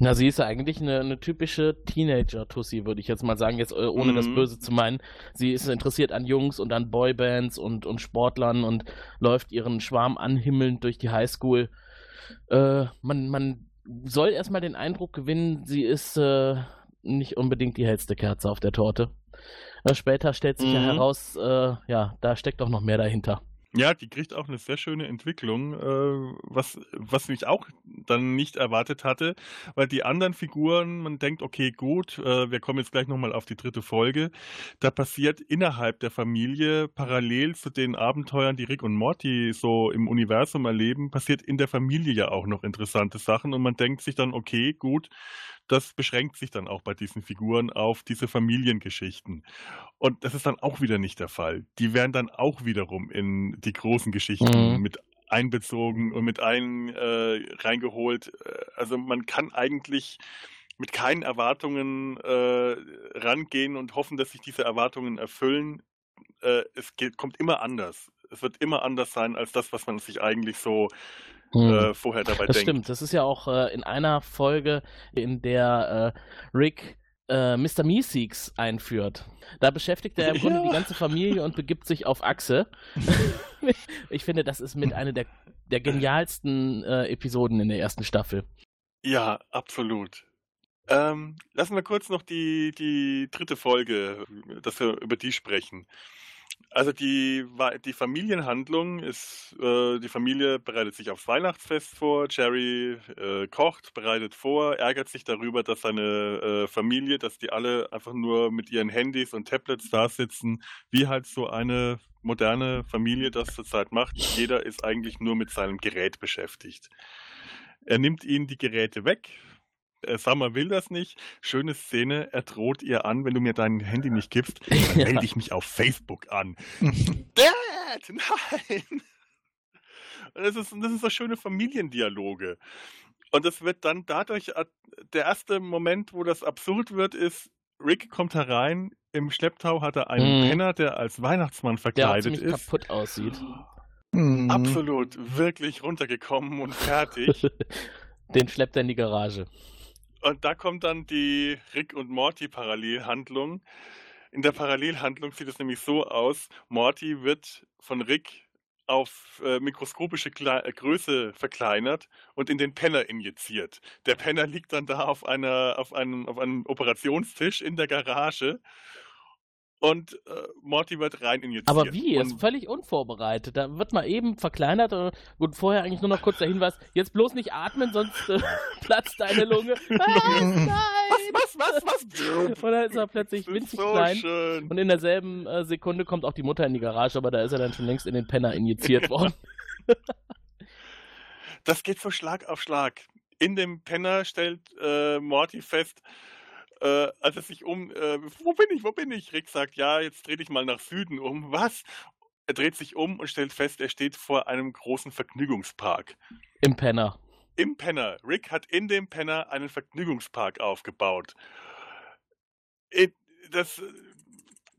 Na, sie ist ja eigentlich eine, eine typische Teenager-Tussi, würde ich jetzt mal sagen, jetzt äh, ohne mhm. das Böse zu meinen. Sie ist interessiert an Jungs und an Boybands und, und Sportlern und läuft ihren Schwarm anhimmelnd durch die Highschool. Äh, man, man soll erstmal den Eindruck gewinnen, sie ist äh, nicht unbedingt die hellste Kerze auf der Torte. Äh, später stellt sich mhm. ja heraus, äh, ja, da steckt doch noch mehr dahinter. Ja, die kriegt auch eine sehr schöne Entwicklung, äh, was, was ich auch dann nicht erwartet hatte, weil die anderen Figuren, man denkt, okay, gut, äh, wir kommen jetzt gleich nochmal auf die dritte Folge, da passiert innerhalb der Familie parallel zu den Abenteuern, die Rick und Morty so im Universum erleben, passiert in der Familie ja auch noch interessante Sachen und man denkt sich dann, okay, gut, das beschränkt sich dann auch bei diesen Figuren auf diese Familiengeschichten. Und das ist dann auch wieder nicht der Fall. Die werden dann auch wiederum in die großen Geschichten mhm. mit einbezogen und mit ein äh, reingeholt. Äh, also man kann eigentlich mit keinen Erwartungen äh, rangehen und hoffen, dass sich diese Erwartungen erfüllen. Äh, es geht, kommt immer anders. Es wird immer anders sein als das, was man sich eigentlich so hm. äh, vorher dabei das denkt. Stimmt, das ist ja auch äh, in einer Folge, in der äh, Rick äh, Mr. Meeseeks einführt. Da beschäftigt er im Grunde die ganze Familie und begibt sich auf Achse. ich finde, das ist mit einer der, der genialsten äh, Episoden in der ersten Staffel. Ja, absolut. Ähm, lassen wir kurz noch die, die dritte Folge, dass wir über die sprechen. Also die, die Familienhandlung ist, äh, die Familie bereitet sich aufs Weihnachtsfest vor, Jerry äh, kocht, bereitet vor, ärgert sich darüber, dass seine äh, Familie, dass die alle einfach nur mit ihren Handys und Tablets da sitzen, wie halt so eine moderne Familie das zurzeit macht. Jeder ist eigentlich nur mit seinem Gerät beschäftigt. Er nimmt ihnen die Geräte weg, Summer will das nicht. Schöne Szene, er droht ihr an, wenn du mir dein Handy nicht gibst, dann ja. melde ich mich auf Facebook an. Dad, nein! Das ist, das ist so schöne Familiendialoge. Und es wird dann dadurch, äh, der erste Moment, wo das absurd wird, ist, Rick kommt herein, im Schlepptau hat er einen mhm. Penner, der als Weihnachtsmann verkleidet der ist. kaputt aussieht. Mhm. Absolut, wirklich runtergekommen und fertig. Den schleppt er in die Garage. Und da kommt dann die Rick und Morty Parallelhandlung. In der Parallelhandlung sieht es nämlich so aus, Morty wird von Rick auf äh, mikroskopische Kle äh, Größe verkleinert und in den Penner injiziert. Der Penner liegt dann da auf, einer, auf, einem, auf einem Operationstisch in der Garage und äh, Morty wird rein injiziert. Aber wie? Er ist völlig unvorbereitet. Da wird mal eben verkleinert und, und vorher eigentlich nur noch kurz der Hinweis, jetzt bloß nicht atmen, sonst äh, platzt deine Lunge. Was? Nein! Was, was, was, was? Und dann ist er plötzlich winzig so klein. Schön. Und in derselben äh, Sekunde kommt auch die Mutter in die Garage, aber da ist er dann schon längst in den Penner injiziert worden. das geht so Schlag auf Schlag. In dem Penner stellt äh, Morty fest, äh, als er sich um, äh, wo bin ich, wo bin ich? Rick sagt, ja, jetzt dreh dich mal nach Süden um. Was? Er dreht sich um und stellt fest, er steht vor einem großen Vergnügungspark. Im Penner. Im Penner. Rick hat in dem Penner einen Vergnügungspark aufgebaut. Das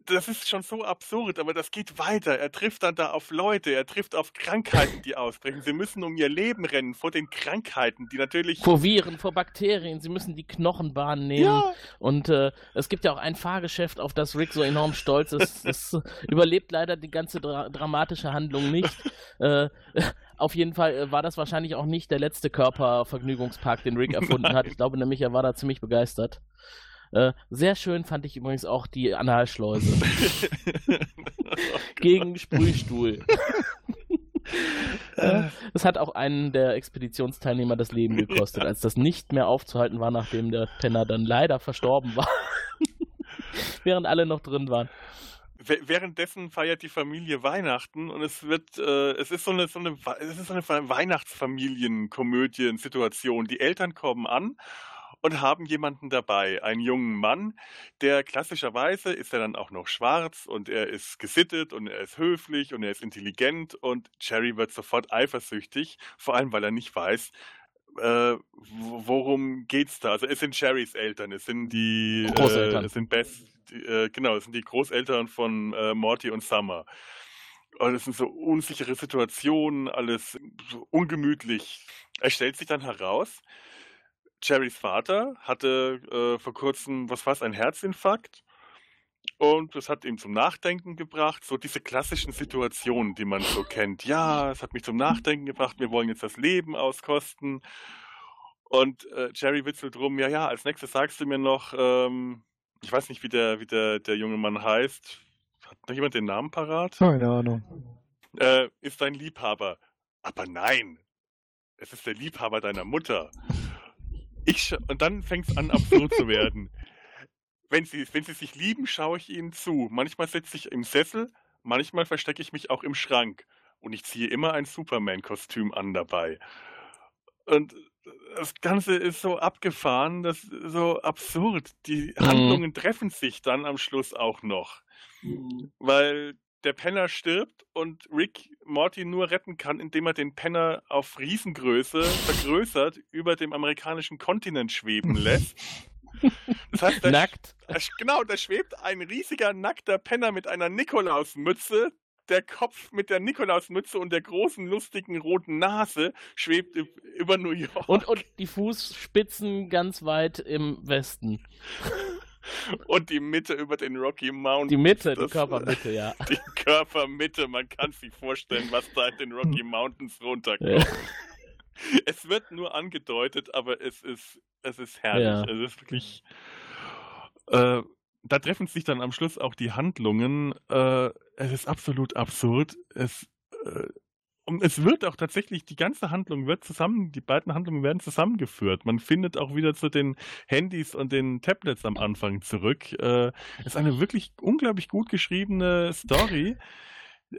das ist schon so absurd, aber das geht weiter. Er trifft dann da auf Leute, er trifft auf Krankheiten, die ausbrechen. Sie müssen um ihr Leben rennen vor den Krankheiten, die natürlich. Vor Viren, vor Bakterien, sie müssen die Knochenbahn nehmen. Ja. Und äh, es gibt ja auch ein Fahrgeschäft, auf das Rick so enorm stolz ist. Es überlebt leider die ganze dra dramatische Handlung nicht. äh, auf jeden Fall äh, war das wahrscheinlich auch nicht der letzte Körpervergnügungspark, den Rick erfunden Nein. hat. Ich glaube nämlich, er war da ziemlich begeistert. Äh, sehr schön fand ich übrigens auch die Analschleuse. Gegen Sprühstuhl. äh, es hat auch einen der Expeditionsteilnehmer das Leben gekostet, als das nicht mehr aufzuhalten war, nachdem der Penner dann leider verstorben war. Während alle noch drin waren währenddessen feiert die Familie Weihnachten und es wird, äh, es ist so eine, so eine, es ist so eine Weihnachtsfamilienkomödien-Situation. Die Eltern kommen an und haben jemanden dabei, einen jungen Mann, der klassischerweise ist er dann auch noch schwarz und er ist gesittet und er ist höflich und er ist intelligent und Jerry wird sofort eifersüchtig, vor allem weil er nicht weiß, äh, worum geht's da? Also es sind Jerrys Eltern, es sind die Großeltern, äh, es sind Beth, die, äh, genau, es sind die Großeltern von äh, Morty und Summer. Und es sind so unsichere Situationen, alles so ungemütlich. Es stellt sich dann heraus, Jerrys Vater hatte äh, vor kurzem, was war es, ein Herzinfarkt. Und das hat ihn zum Nachdenken gebracht, so diese klassischen Situationen, die man so kennt. Ja, es hat mich zum Nachdenken gebracht, wir wollen jetzt das Leben auskosten. Und äh, Jerry witzelt drum, ja, ja, als nächstes sagst du mir noch, ähm, ich weiß nicht, wie der, wie der, der junge Mann heißt. Hat noch jemand den Namen parat? Keine Ahnung. Äh, ist dein Liebhaber. Aber nein, es ist der Liebhaber deiner Mutter. Ich und dann fängt es an, absurd zu werden. Wenn sie, wenn sie sich lieben, schaue ich ihnen zu. Manchmal sitze ich im Sessel, manchmal verstecke ich mich auch im Schrank. Und ich ziehe immer ein Superman-Kostüm an dabei. Und das Ganze ist so abgefahren, das ist so absurd. Die mhm. Handlungen treffen sich dann am Schluss auch noch. Mhm. Weil der Penner stirbt und Rick Morty nur retten kann, indem er den Penner auf Riesengröße vergrößert über dem amerikanischen Kontinent schweben lässt. Das heißt, da Nackt. Genau, da schwebt ein riesiger nackter Penner mit einer Nikolausmütze. Der Kopf mit der Nikolausmütze und der großen, lustigen roten Nase schwebt über New York. Und, und die Fußspitzen ganz weit im Westen. Und die Mitte über den Rocky Mountains. Die Mitte, das, die Körpermitte, ja. Die Körpermitte, man kann sich vorstellen, was da in den Rocky Mountains runterkommt. Ja. Es wird nur angedeutet, aber es ist, es ist herrlich. Ja. Es ist wirklich. Äh, da treffen sich dann am Schluss auch die Handlungen. Äh, es ist absolut absurd. Es, äh, und es wird auch tatsächlich, die ganze Handlung wird zusammen, die beiden Handlungen werden zusammengeführt. Man findet auch wieder zu den Handys und den Tablets am Anfang zurück. Äh, ist eine wirklich unglaublich gut geschriebene Story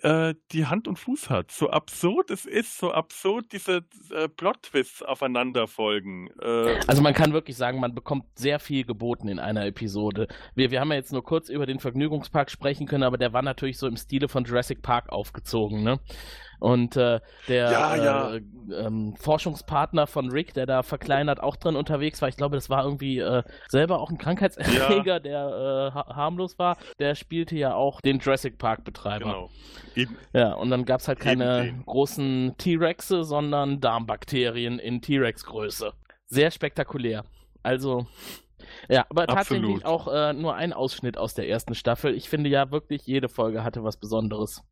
äh, die Hand und Fuß hat. So absurd es ist, so absurd diese äh, Plot-Twists aufeinander folgen. Äh, also man kann wirklich sagen, man bekommt sehr viel geboten in einer Episode. Wir, wir haben ja jetzt nur kurz über den Vergnügungspark sprechen können, aber der war natürlich so im Stile von Jurassic Park aufgezogen, ne? Und äh, der Ja, ja. Äh, ähm, Forschungspartner von Rick, der da verkleinert auch drin unterwegs war, ich glaube, das war irgendwie äh, selber auch ein Krankheitserreger, der äh, ha harmlos war, der spielte ja auch den Jurassic Park-Betreiber. genau. Eben, Ja, und dann gab es halt keine großen T-Rexe, sondern Darmbakterien in T-Rex-Größe. Sehr spektakulär. Also, ja, aber tatsächlich Absolut. auch äh, nur ein Ausschnitt aus der ersten Staffel. Ich finde ja wirklich, jede Folge hatte was Besonderes.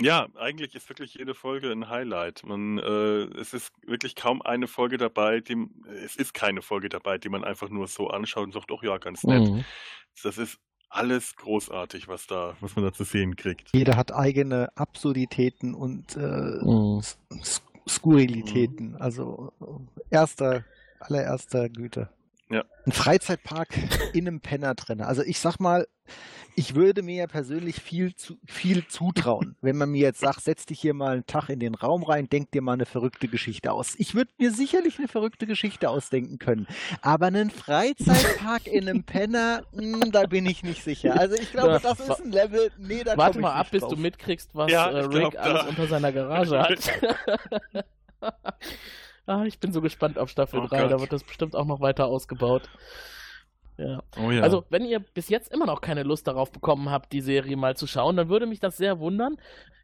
Ja, eigentlich ist wirklich jede Folge ein Highlight. Man, äh, es ist wirklich kaum eine Folge dabei, die, es ist keine Folge dabei, die man einfach nur so anschaut und sagt, doch ja, ganz nett. Mhm. Das ist alles großartig, was da, was man da zu sehen kriegt. Jeder hat eigene Absurditäten und äh, Mhm. Skurrilitäten. Also äh, erster, allererster Güte. Ja. Ein Freizeitpark in einem Penner drin. Also ich sag mal, ich würde mir ja persönlich viel, zu, viel zutrauen, wenn man mir jetzt sagt, setz dich hier mal einen Tag in den Raum rein, denk dir mal eine verrückte Geschichte aus. Ich würde mir sicherlich eine verrückte Geschichte ausdenken können. Aber einen Freizeitpark in einem Penner, mh, da bin ich nicht sicher. Also ich glaube, das ist ein Level, nee, da Warte mal ab, bis drauf. du mitkriegst, was Ja, äh, Rick glaub, alles unter seiner Garage hat. ah, ich bin so gespannt auf Staffel Oh 3, da Gott. wird das bestimmt auch noch weiter ausgebaut. Ja. Oh ja. Also, wenn ihr bis jetzt immer noch keine Lust darauf bekommen habt, die Serie mal zu schauen, dann würde mich das sehr wundern.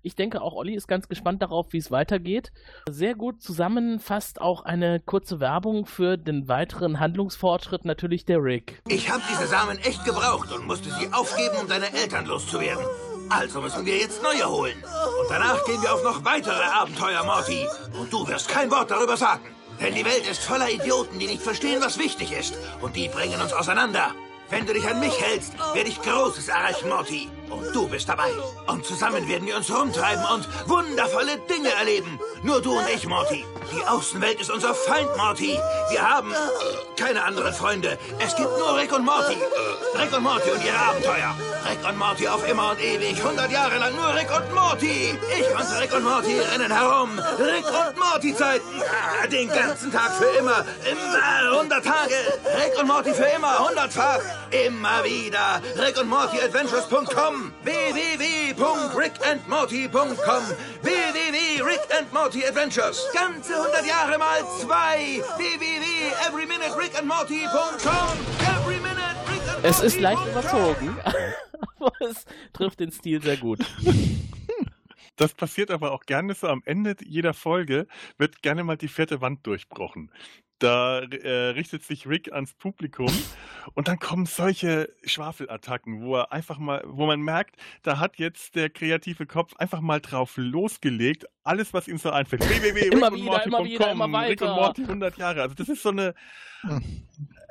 Ich denke, auch Olli ist ganz gespannt darauf, wie es weitergeht. Sehr gut zusammenfasst auch eine kurze Werbung für den weiteren Handlungsfortschritt natürlich der Rick. Ich habe diese Samen echt gebraucht und musste sie aufgeben, um deine Eltern loszuwerden. Also müssen wir jetzt neue holen. Und danach gehen wir auf noch weitere Abenteuer, Morty. Und du wirst kein Wort darüber sagen. Denn die Welt ist voller Idioten, die nicht verstehen, was wichtig ist. Und die bringen uns auseinander. Wenn du dich an mich hältst, werde ich Großes erreichen, Morty. Und du bist dabei. Und zusammen werden wir uns rumtreiben und wundervolle Dinge erleben. Nur du und ich, Morty. Die Außenwelt ist unser Feind, Morty. Wir haben keine anderen Freunde. Es gibt nur Rick und Morty. Rick und Morty und ihre Abenteuer. Rick und Morty auf immer und ewig. 100 Jahre lang nur Rick und Morty. Ich und Rick und Morty rennen herum. Rick und Morty Zeiten. Ah, Den ganzen Tag für immer. Immer 100 Tage. Rick und Morty für immer. Hundertfach. Immer wieder. Rick und Morty Adventures.com. www.rickandmorty.com. www.rickandmortyadventures. Ganze 100 Jahre mal zwei. www.everyminute.rickandmorty.com. Every minute Rick and Es ist leicht überzogen, aber es trifft den Stil sehr gut. Das passiert aber auch gerne so am Ende jeder Folge, wird gerne mal die vierte Wand durchbrochen. Da äh, richtet sich Rick ans Publikum und dann kommen solche Schwafelattacken, wo er einfach mal, wo man merkt, da hat jetzt der kreative Kopf einfach mal drauf losgelegt, alles was ihm so einfällt. Immer wieder, immer wieder, immer Rick und. Morty 100 Jahre. Also das ist so eine,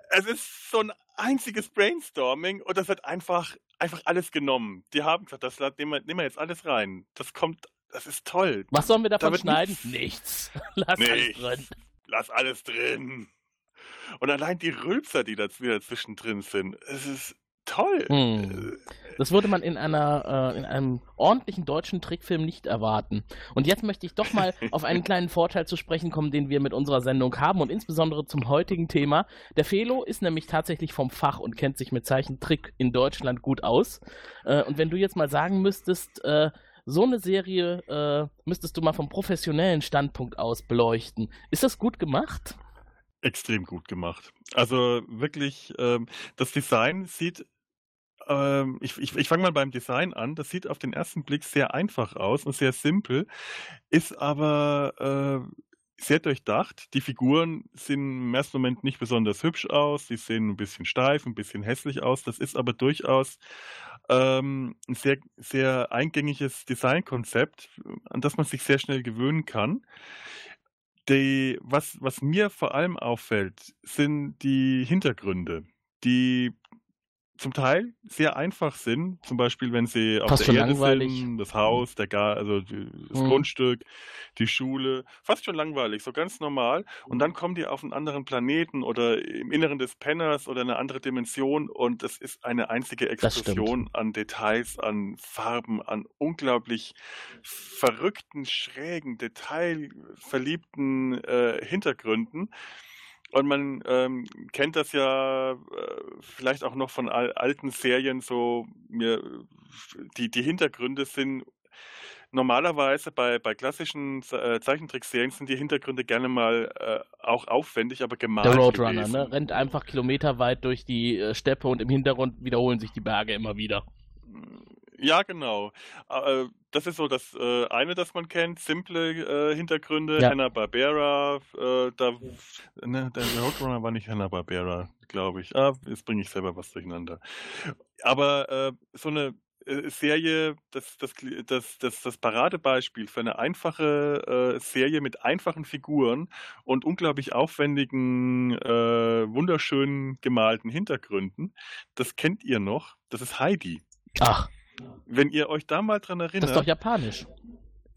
es ist so ein einziges Brainstorming und das wird einfach, einfach alles genommen. Die haben gesagt, das nehmen wir, nehmen wir jetzt alles rein. Das kommt, das ist toll. Was sollen wir Da davon wird schneiden? nichts- Nichts. Lass alles Nichts. drin. Lass alles drin. Und allein die Rülpser, die da wieder zwischendrin sind, es ist toll. Hm. Das würde man in einer äh, in einem ordentlichen deutschen Trickfilm nicht erwarten. Und jetzt möchte ich doch mal auf einen kleinen Vorteil zu sprechen kommen, den wir mit unserer Sendung haben und insbesondere zum heutigen Thema. Der Felo ist nämlich tatsächlich vom Fach und kennt sich mit Zeichentrick in Deutschland gut aus. Äh, und wenn du jetzt mal sagen müsstest, äh, so eine Serie äh, müsstest du mal vom professionellen Standpunkt aus beleuchten. Ist das gut gemacht? Extrem gut gemacht. Also wirklich, ähm, das Design sieht, ähm, ich, ich, ich fange mal beim Design an, das sieht auf den ersten Blick sehr einfach aus und sehr simpel, ist aber äh, sehr durchdacht. Die Figuren sehen im ersten Moment nicht besonders hübsch aus, sie sehen ein bisschen steif, ein bisschen hässlich aus. Das ist aber durchaus ähm, ein sehr, sehr eingängiges Designkonzept, an das man sich sehr schnell gewöhnen kann. Die, was, was mir vor allem auffällt, sind die Hintergründe. Die zum Teil sehr einfach sind. Zum Beispiel, wenn sie auf Fast der Erde langweilig. sind, das Haus, der Gar also das Mhm. Grundstück, die Schule. Fast schon langweilig, so ganz normal. Und dann kommen die auf einen anderen Planeten oder im Inneren des Penners oder eine andere Dimension und es ist eine einzige. Explosion an Details, an Farben, an unglaublich verrückten, schrägen, detailverliebten äh, Hintergründen. Und man ähm, kennt das ja äh, vielleicht auch noch von al alten Serien, so mir, die, die Hintergründe sind normalerweise bei, bei klassischen äh, Zeichentrickserien sind die Hintergründe gerne mal äh, auch aufwendig, aber gemalt Der Roadrunner, gewesen. ne? Rennt einfach kilometerweit durch die äh, Steppe und im Hintergrund wiederholen sich die Berge immer wieder. Ja, genau. Äh, Das ist so das äh, eine, das man kennt. Simple äh, Hintergründe. Ja. Hanna-Barbera. Äh, da, ne, der Roadrunner war nicht Hanna-Barbera, glaube ich. Ah, jetzt bringe ich selber was durcheinander. Aber äh, so eine äh, Serie, das, das, das, das, das Paradebeispiel für eine einfache äh, Serie mit einfachen Figuren und unglaublich aufwendigen, äh, wunderschön gemalten Hintergründen, das kennt ihr noch. Das ist Heidi. Ach, Wenn ihr euch da mal dran das erinnert. ist doch japanisch.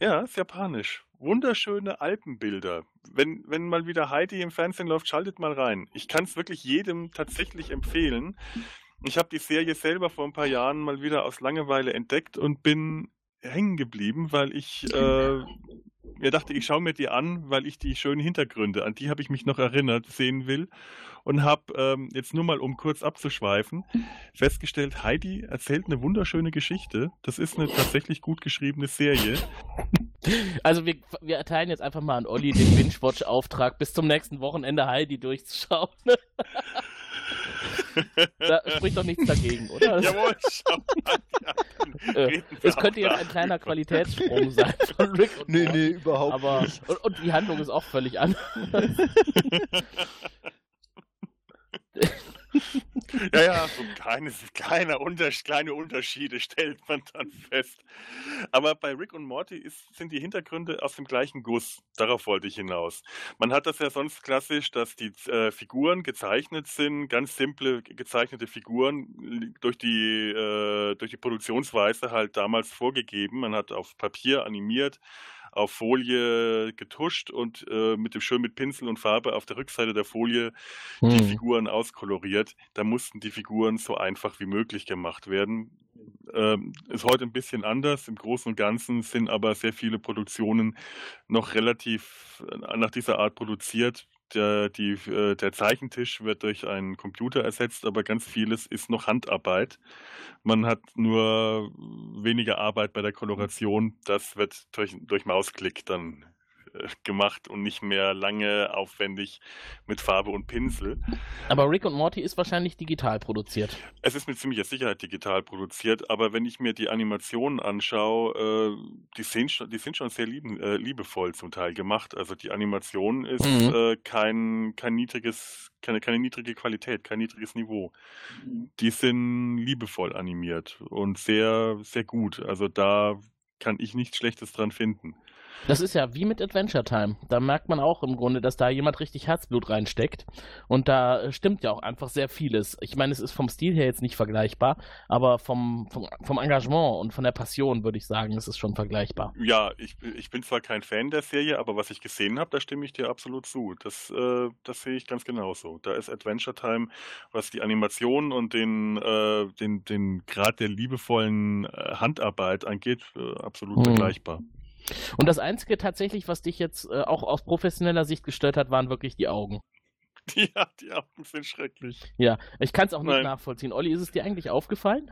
Ja, ist japanisch. Wunderschöne Alpenbilder. Wenn, wenn mal wieder Heidi im Fernsehen läuft, schaltet mal rein. Ich kann es wirklich jedem tatsächlich empfehlen. Ich habe die Serie selber vor ein paar Jahren mal wieder aus Langeweile entdeckt und bin hängen geblieben, weil ich äh, mir dachte, ich schaue mir die an, weil ich die schönen Hintergründe, an die habe ich mich noch erinnert, sehen will. Und habe ähm, jetzt nur mal, um kurz abzuschweifen, festgestellt, Heidi erzählt eine wunderschöne Geschichte. Das ist eine tatsächlich gut geschriebene Serie. Also wir, wir erteilen jetzt einfach mal an Olli den Binge-Watch-Auftrag, bis zum nächsten Wochenende Heidi durchzuschauen. da spricht doch nichts dagegen, oder? Jawohl, schau mal. Äh, es könnte jetzt ein kleiner Qualitätssprung sein von Rick und Nee, Morty, nee, überhaupt aber nicht. und, und die Handlung ist auch völlig anders. Ja, ja, so kleine, kleine, Unter kleine Unterschiede stellt man dann fest. Aber bei Rick und Morty ist, sind die Hintergründe aus dem gleichen Guss. Darauf wollte ich hinaus. Man hat das ja sonst klassisch, dass die äh, Figuren gezeichnet sind, ganz simple gezeichnete Figuren durch die, äh, durch die Produktionsweise halt damals vorgegeben. Man hat auf Papier animiert, auf Folie getuscht und äh, mit dem schön mit Pinsel und Farbe auf der Rückseite der Folie die Hm. Figuren auskoloriert. Da mussten die Figuren so einfach wie möglich gemacht werden. Ähm, ist heute ein bisschen anders. Im Großen und Ganzen sind aber sehr viele Produktionen noch relativ äh, nach dieser Art produziert. Der, die, äh, der Zeichentisch wird durch einen Computer ersetzt, aber ganz vieles ist noch Handarbeit. Man hat nur weniger Arbeit bei der Koloration. Das wird durch, durch Mausklick dann gemacht und nicht mehr lange aufwendig mit Farbe und Pinsel. Aber Rick und Morty ist wahrscheinlich digital produziert. Es ist mit ziemlicher Sicherheit digital produziert, aber wenn ich mir die Animationen anschaue, äh, die, sind schon, die sind schon sehr lieben, äh, liebevoll zum Teil gemacht. Also die Animation ist Mhm. äh, kein, kein niedriges, keine, keine niedrige Qualität, kein niedriges Niveau. Die sind liebevoll animiert und sehr, sehr gut. Also da kann ich nichts Schlechtes dran finden. Das ist ja wie mit Adventure Time. Da merkt man auch im Grunde, dass da jemand richtig Herzblut reinsteckt. Und da äh, stimmt ja auch einfach sehr vieles. Ich meine, es ist vom Stil her jetzt nicht vergleichbar, aber vom, vom, vom Engagement und von der Passion würde ich sagen, ist es schon vergleichbar. Ja, ich, ich bin zwar kein Fan der Serie, aber was ich gesehen habe, da stimme ich dir absolut zu. Das, äh, das sehe ich ganz genauso. Da ist Adventure Time, was die Animation und den, äh, den, den Grad der liebevollen äh, Handarbeit angeht, äh, absolut Hm. vergleichbar. Und das Einzige tatsächlich, was dich jetzt äh, auch aus professioneller Sicht gestört hat, waren wirklich die Augen. Ja, die Augen sind schrecklich. Ja, ich kann es auch nicht Nein. nachvollziehen. Olli, ist es dir eigentlich aufgefallen?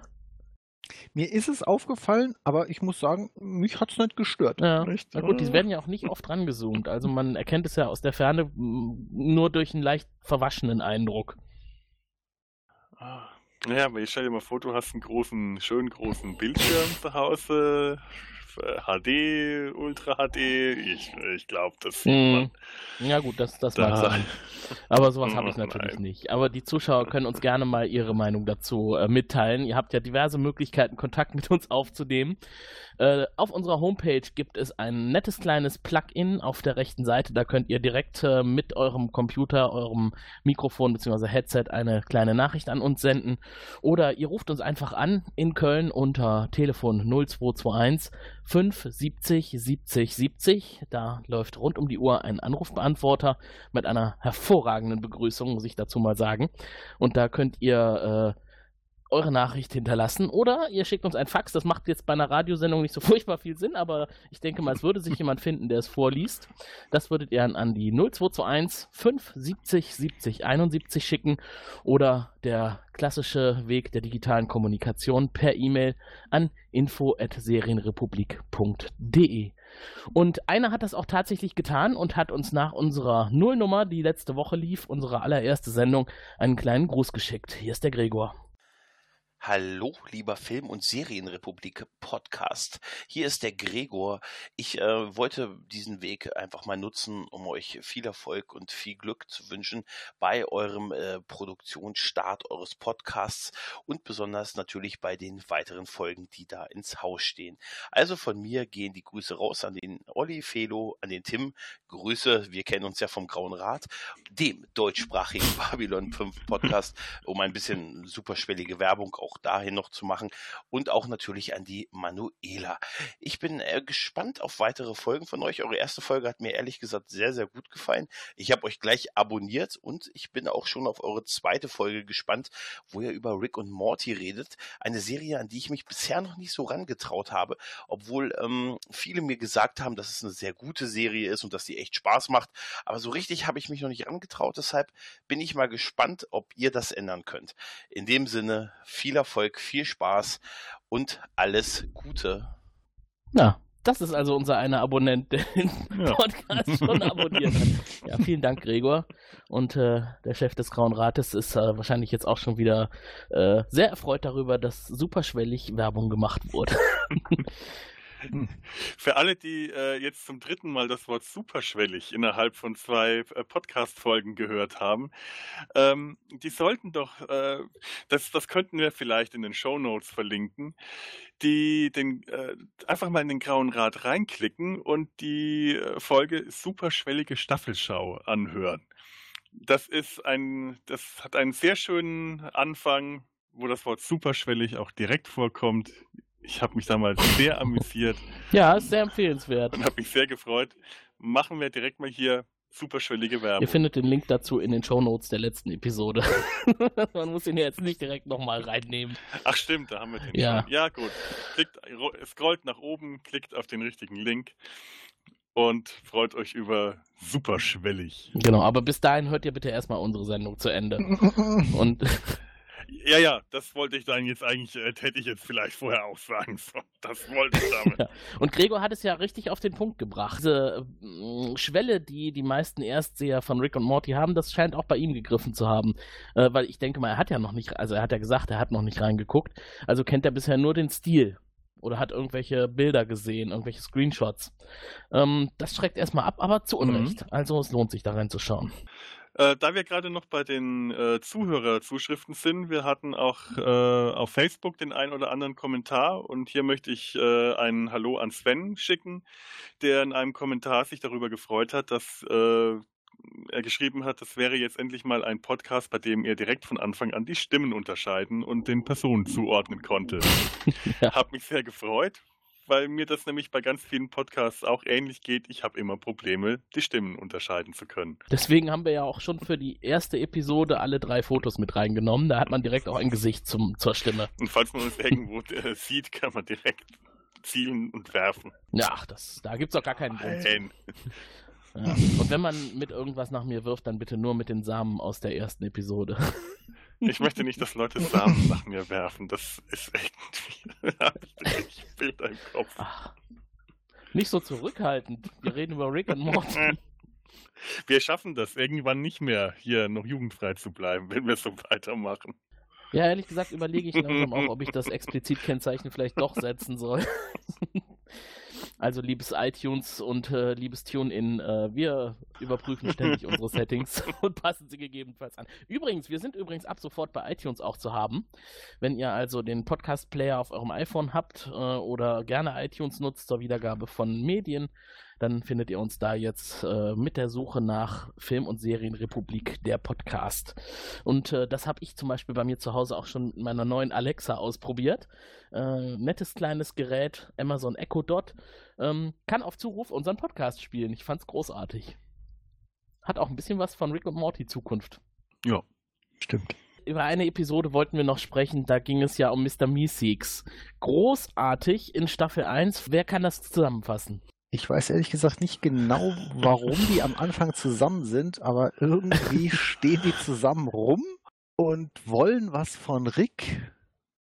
Mir ist es aufgefallen, aber ich muss sagen, mich hat es nicht gestört. Ja. Echt? Na gut, die werden ja auch nicht oft rangezoomt. Also man erkennt es ja aus der Ferne nur durch einen leicht verwaschenen Eindruck. Ah. Naja, aber ich stell dir mal vor, du hast einen großen, schön großen Bildschirm zu Hause, HD, Ultra HD. Ich, ich glaube, das hm. Ja gut, das, das da. mag sein. Aber sowas habe ich natürlich Nein. nicht. Aber die Zuschauer können uns gerne mal ihre Meinung dazu äh, mitteilen. Ihr habt ja diverse Möglichkeiten, Kontakt mit uns aufzunehmen. Äh, auf unserer Homepage gibt es ein nettes kleines Plugin auf der rechten Seite. Da könnt ihr direkt äh, mit eurem Computer, eurem Mikrofon bzw. Headset eine kleine Nachricht an uns senden. Oder ihr ruft uns einfach an in Köln unter Telefon 0221 570 70 70. Da läuft rund um die Uhr ein Anrufbeantworter mit einer hervorragenden Begrüßung, muss ich dazu mal sagen. Und da könnt ihr äh, eure Nachricht hinterlassen oder ihr schickt uns ein Fax. Das macht jetzt bei einer Radiosendung nicht so furchtbar viel Sinn, aber ich denke mal, es würde sich jemand finden, der es vorliest. Das würdet ihr an die 0221 570 70 71 schicken oder der klassische Weg der digitalen Kommunikation per E-Mail an info@serienrepublik.de. Und einer hat das auch tatsächlich getan und hat uns nach unserer Nullnummer, die letzte Woche lief, unsere allererste Sendung, einen kleinen Gruß geschickt. Hier ist der Gregor. Hallo, lieber Film- und Serienrepublik-Podcast. Hier ist der Gregor. Ich äh, wollte diesen Weg einfach mal nutzen, um euch viel Erfolg und viel Glück zu wünschen bei eurem äh, Produktionsstart eures Podcasts und besonders natürlich bei den weiteren Folgen, die da ins Haus stehen. Also von mir gehen die Grüße raus an den Olli Felo, an den Tim. Grüße, wir kennen uns ja vom Grauen Rat, dem deutschsprachigen Babylon 5 Podcast, um ein bisschen superschwellige Werbung auch auch dahin noch zu machen und auch natürlich an die Manuela. Ich bin äh, gespannt auf weitere Folgen von euch. Eure erste Folge hat mir ehrlich gesagt sehr, sehr gut gefallen. Ich habe euch gleich abonniert und ich bin auch schon auf eure zweite Folge gespannt, wo ihr über Rick und Morty redet. Eine Serie, an die ich mich bisher noch nicht so rangetraut habe, obwohl ähm, viele mir gesagt haben, dass es eine sehr gute Serie ist und dass sie echt Spaß macht. Aber so richtig habe ich mich noch nicht rangetraut. Deshalb bin ich mal gespannt, ob ihr das ändern könnt. In dem Sinne, viel Erfolg, viel Spaß und alles Gute. Ja, das ist also unser einer Abonnent, der den ja. Podcast schon abonniert hat. Ja, vielen Dank, Gregor. Und äh, der Chef des Grauen Rates ist äh, wahrscheinlich jetzt auch schon wieder äh, sehr erfreut darüber, dass superschwellig Werbung gemacht wurde. Für alle, die äh, jetzt zum dritten Mal das Wort superschwellig innerhalb von zwei äh, Podcast-Folgen gehört haben, ähm, die sollten doch, äh, das, das könnten wir vielleicht in den Show Notes verlinken, die den, äh, einfach mal in den Grauen Rat reinklicken und die äh, Folge superschwellige Staffelschau anhören. Das ist ein, das hat einen sehr schönen Anfang, wo das Wort superschwellig auch direkt vorkommt. Ich habe mich damals sehr amüsiert. Ja, ist sehr empfehlenswert. Und habe mich sehr gefreut. Machen wir direkt mal hier superschwellige Werbung. Ihr findet den Link dazu in den Shownotes der letzten Episode. Man muss ihn ja jetzt nicht direkt nochmal reinnehmen. Ach stimmt, da haben wir den ja. schon. Ja, gut. Klickt, scrollt nach oben, klickt auf den richtigen Link und freut euch über superschwellig. Genau, aber bis dahin hört ihr bitte erstmal unsere Sendung zu Ende. und ja, ja, das wollte ich dann jetzt eigentlich, äh, hätte ich jetzt vielleicht vorher auch sagen sollen. Das wollte ich damit. ja. Und Gregor hat es ja richtig auf den Punkt gebracht. Diese äh, Schwelle, die die meisten Erstseher von Rick und Morty haben, das scheint auch bei ihm gegriffen zu haben. Äh, weil ich denke mal, er hat ja noch nicht, also er hat ja gesagt, er hat noch nicht reingeguckt. Also kennt er bisher nur den Stil oder hat irgendwelche Bilder gesehen, irgendwelche Screenshots. Ähm, das schreckt erstmal ab, aber zu Unrecht. Mhm. Also es lohnt sich da reinzuschauen. Äh, da wir gerade noch bei den äh, Zuhörerzuschriften sind, wir hatten auch äh, auf Facebook den ein oder anderen Kommentar und hier möchte ich äh, ein Hallo an Sven schicken, der in einem Kommentar sich darüber gefreut hat, dass äh, er geschrieben hat, das wäre jetzt endlich mal ein Podcast, bei dem er direkt von Anfang an die Stimmen unterscheiden und den Personen zuordnen konnte. ja. Hab mich sehr gefreut, weil mir das nämlich bei ganz vielen Podcasts auch ähnlich geht. Ich habe immer Probleme, die Stimmen unterscheiden zu können. Deswegen haben wir ja auch schon für die erste Episode alle drei Fotos mit reingenommen. Da hat man direkt auch ein Gesicht zum, zur Stimme. Und falls man uns irgendwo äh, sieht, kann man direkt zielen und werfen. Ja, das, da gibt es auch gar keinen Grund. Ja. Und wenn man mit irgendwas nach mir wirft, dann bitte nur mit den Samen aus der ersten Episode. Ich möchte nicht, dass Leute Samen nach mir werfen. Das ist irgendwie. ich Bild im Kopf. Ach, nicht so zurückhaltend. Wir reden über Rick und Morty. Wir schaffen das irgendwann nicht mehr, hier noch jugendfrei zu bleiben, wenn wir so weitermachen. Ja, ehrlich gesagt überlege ich langsam auch, ob ich das explizit Kennzeichen vielleicht doch setzen soll. Also liebes iTunes und äh, liebes TuneIn, äh, wir überprüfen ständig unsere Settings und passen sie gegebenenfalls an. Übrigens, wir sind übrigens ab sofort bei iTunes auch zu haben. Wenn ihr also den Podcast-Player auf eurem iPhone habt äh, oder gerne iTunes nutzt zur Wiedergabe von Medien, dann findet ihr uns da jetzt äh, mit der Suche nach Film- und Serienrepublik der Podcast. Und äh, das habe ich zum Beispiel bei mir zu Hause auch schon mit meiner neuen Alexa ausprobiert. Äh, nettes kleines Gerät, Amazon Echo Dot, ähm, kann auf Zuruf unseren Podcast spielen. Ich fand's großartig. Hat auch ein bisschen was von Rick und Morty Zukunft. Ja. Stimmt. Über eine Episode wollten wir noch sprechen, da ging es ja um Mr. Meeseeks. Großartig in Staffel 1. Wer kann das zusammenfassen? Ich weiß ehrlich gesagt nicht genau, warum die am Anfang zusammen sind, aber irgendwie stehen die zusammen rum und wollen was von Rick.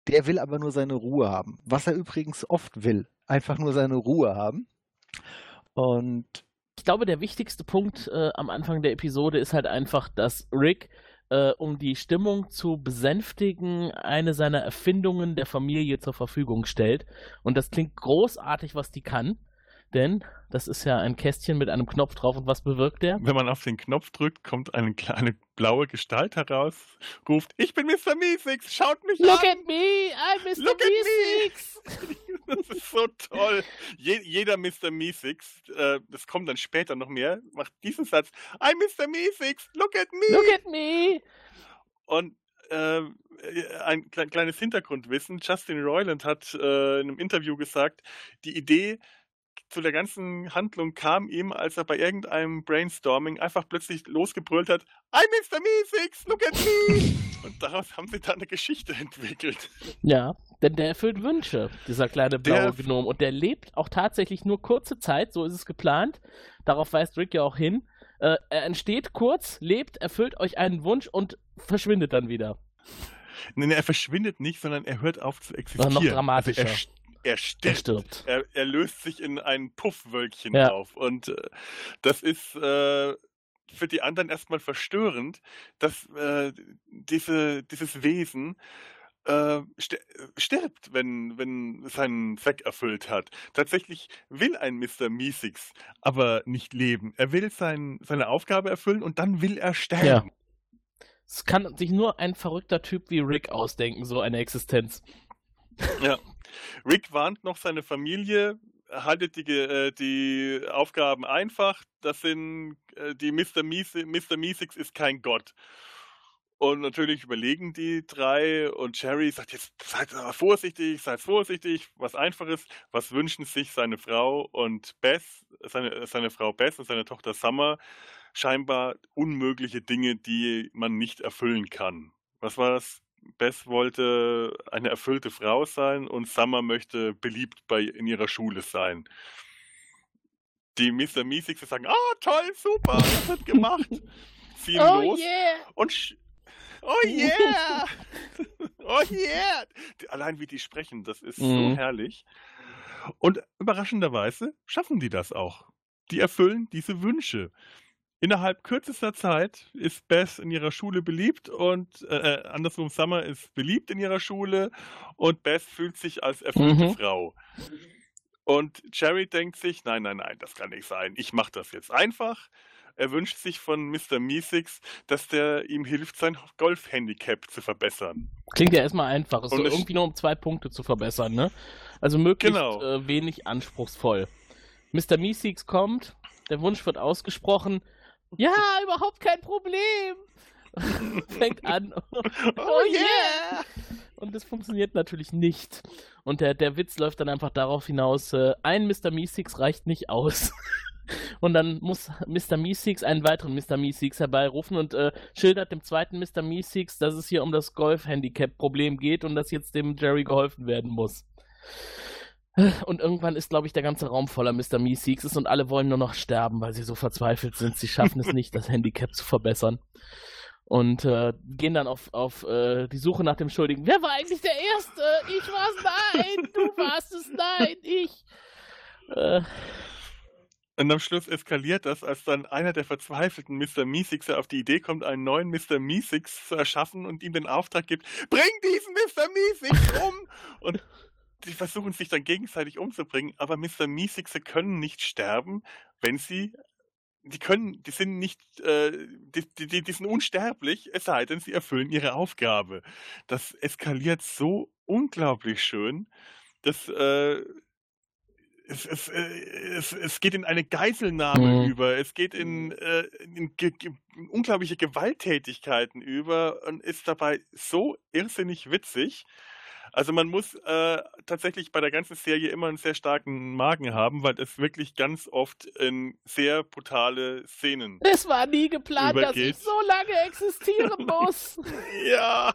Der will aber nur seine Ruhe haben. Was er übrigens oft will. Einfach nur seine Ruhe haben. Und ich glaube, der wichtigste Punkt äh, am Anfang der Episode ist halt einfach, dass Rick, äh, um die Stimmung zu besänftigen, eine seiner Erfindungen der Familie zur Verfügung stellt. Und das klingt großartig, was die kann. Denn das ist ja ein Kästchen mit einem Knopf drauf und was bewirkt der? Wenn man auf den Knopf drückt, kommt eine kleine blaue Gestalt heraus, ruft, ich bin Mr. Meeseeks, schaut mich Look an! at me, I'm Mr. Look! Das ist so toll. Je, jeder Mr. Meeseeks, äh, das kommt dann später noch mehr, macht diesen Satz, I'm Mr. Meeseeks, look at me! Look at me! Und äh, ein kle kleines Hintergrundwissen, Justin Roiland hat äh, in einem Interview gesagt, die Idee zu der ganzen Handlung kam ihm, als er bei irgendeinem Brainstorming einfach plötzlich losgebrüllt hat, I'm Mr. Meeseeks, look at me! Und daraus haben sie da eine Geschichte entwickelt. Ja, denn der erfüllt Wünsche, dieser kleine blaue Der- Gnom. Und der lebt auch tatsächlich nur kurze Zeit, so ist es geplant. Darauf weist Rick ja auch hin. Äh, er entsteht kurz, lebt, erfüllt euch einen Wunsch und verschwindet dann wieder. Nein, er verschwindet nicht, sondern er hört auf zu War existieren. noch dramatischer. Also er, st- er stirbt. stirbt. Er, er löst sich in ein Puffwölkchen Ja. auf. Und äh, das ist äh, für die anderen erstmal verstörend, dass äh, diese, dieses Wesen äh, ster stirbt, wenn, wenn es seinen Zweck erfüllt hat. Tatsächlich will ein Mr. Meeseeks aber nicht leben. Er will sein, seine Aufgabe erfüllen und dann will er sterben. Es kann sich nur ein verrückter Typ wie Rick ausdenken, so eine Existenz. Ja. Rick warnt noch seine Familie, haltet die, äh, die Aufgaben einfach. Das sind äh, die Mr. Meese, Mr. Meeseeks ist kein Gott. Und natürlich überlegen die drei und Jerry sagt jetzt, seid vorsichtig, seid vorsichtig, was einfaches, was wünschen sich seine Frau und Beth, seine, seine Frau Beth und seine Tochter Summer, scheinbar unmögliche Dinge, die man nicht erfüllen kann. Was war das? Beth wollte eine erfüllte Frau sein und Summer möchte beliebt bei, in ihrer Schule sein. Die Mr. Meeseeks sagen, ah, toll, super, das wird gemacht. Ziehen Oh los yeah! und Oh yeah! oh yeah! Allein wie die sprechen, das ist so Mhm. herrlich. Und überraschenderweise schaffen die das auch. Die erfüllen diese Wünsche. Innerhalb kürzester Zeit ist Beth in ihrer Schule beliebt und äh, äh, andersrum Summer ist beliebt in ihrer Schule und Beth fühlt sich als erfüllte Mhm. Frau. Und Jerry denkt sich, nein, nein, nein, das kann nicht sein. Ich mache das jetzt einfach. Er wünscht sich von Mr. Meeseeks, dass der ihm hilft, sein Golf-Handicap zu verbessern. Klingt ja erstmal einfach. So es- irgendwie nur um zwei Punkte zu verbessern, ne? Also möglichst Genau. äh, wenig anspruchsvoll. Mr. Meeseeks kommt, der Wunsch wird ausgesprochen. Ja, überhaupt kein Problem. Fängt an. Oh yeah! Und das funktioniert natürlich nicht. Und der, der Witz läuft dann einfach darauf hinaus, äh, ein Mr. Meeseeks reicht nicht aus. Und dann muss Mr. Meeseeks einen weiteren Mr. Meeseeks herbeirufen und äh, schildert dem zweiten Mr. Meeseeks, dass es hier um das Golf-Handicap-Problem geht und dass jetzt dem Jerry geholfen werden muss. Und irgendwann ist, glaube ich, der ganze Raum voller Mr. Meeseeks und alle wollen nur noch sterben, weil sie so verzweifelt sind. Sie schaffen es nicht, das Handicap zu verbessern. Und äh, gehen dann auf, auf äh, die Suche nach dem Schuldigen. Wer war eigentlich der Erste? Ich war's, nein! Du warst es, nein! Ich! Äh, Und am Schluss eskaliert das, als dann einer der verzweifelten Mr. Meeseekser auf die Idee kommt, einen neuen Mr. Meeseeks zu erschaffen und ihm den Auftrag gibt, bring diesen Mr. Meeseeks um! Und die versuchen sich dann gegenseitig umzubringen, aber Mr. Meeseeks können nicht sterben, wenn sie die können, die sind nicht, äh, die, die, die sind unsterblich, es sei denn, sie erfüllen ihre Aufgabe. Das eskaliert so unglaublich schön, dass äh, es, es, äh, es, es geht in eine Geiselnahme Mhm. über, es geht in, äh, in, ge, ge, unglaubliche Gewalttätigkeiten über und ist dabei so irrsinnig witzig. Also man muss äh, tatsächlich bei der ganzen Serie immer einen sehr starken Magen haben, weil es wirklich ganz oft in sehr brutale Szenen. Es war nie geplant, dass Übergeht. ich so lange existieren muss. Ja.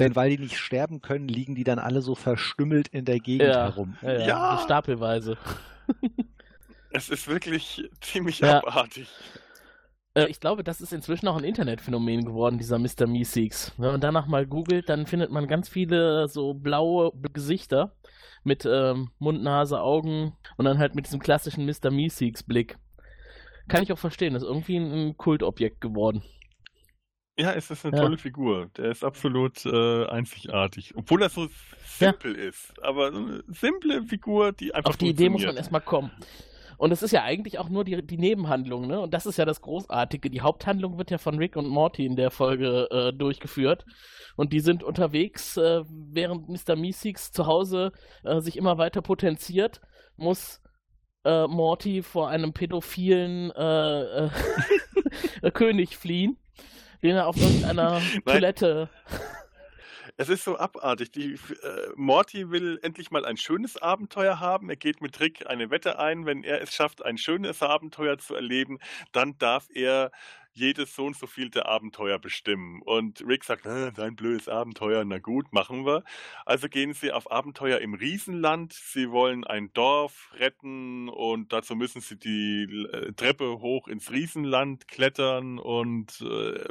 Denn weil die nicht sterben können, liegen die dann alle so verstümmelt in der Gegend Ja, herum. ja, ja, Ja. stapelweise. Es ist wirklich ziemlich Ja. abartig. Äh, ich glaube, das ist inzwischen auch ein Internetphänomen geworden, dieser Mr. Meeseeks. Wenn man danach mal googelt, dann findet man ganz viele so blaue Gesichter mit ähm, Mund, Nase, Augen und dann halt mit diesem klassischen Mr. Meeseeks-Blick. Kann ich auch verstehen, das ist irgendwie ein, Kultobjekt geworden. Ja, es ist eine Ja. tolle Figur. Der ist absolut äh, einzigartig. Obwohl er so simpel ist. Aber so eine simple Figur, die einfach Auf die Idee muss man erstmal kommen. Und es ist ja eigentlich auch nur die, die Nebenhandlung, ne? Und das ist ja das Großartige. Die Haupthandlung wird ja von Rick und Morty in der Folge äh, durchgeführt. Und die sind unterwegs, äh, während Mr. Meeseeks zu Hause äh, sich immer weiter potenziert, muss äh, Morty vor einem pädophilen äh, äh, König fliehen, den er auf irgendeiner Toilette. Es ist so abartig. Die, äh, Morty will endlich mal ein schönes Abenteuer haben. Er geht mit Rick eine Wette ein. Wenn er es schafft, ein schönes Abenteuer zu erleben, dann darf er jedes so und so vielte Abenteuer bestimmen. Und Rick sagt, äh, dein blödes Abenteuer, na gut, machen wir. Also gehen sie auf Abenteuer im Riesenland. Sie wollen ein Dorf retten und dazu müssen sie die äh, Treppe hoch ins Riesenland klettern und äh,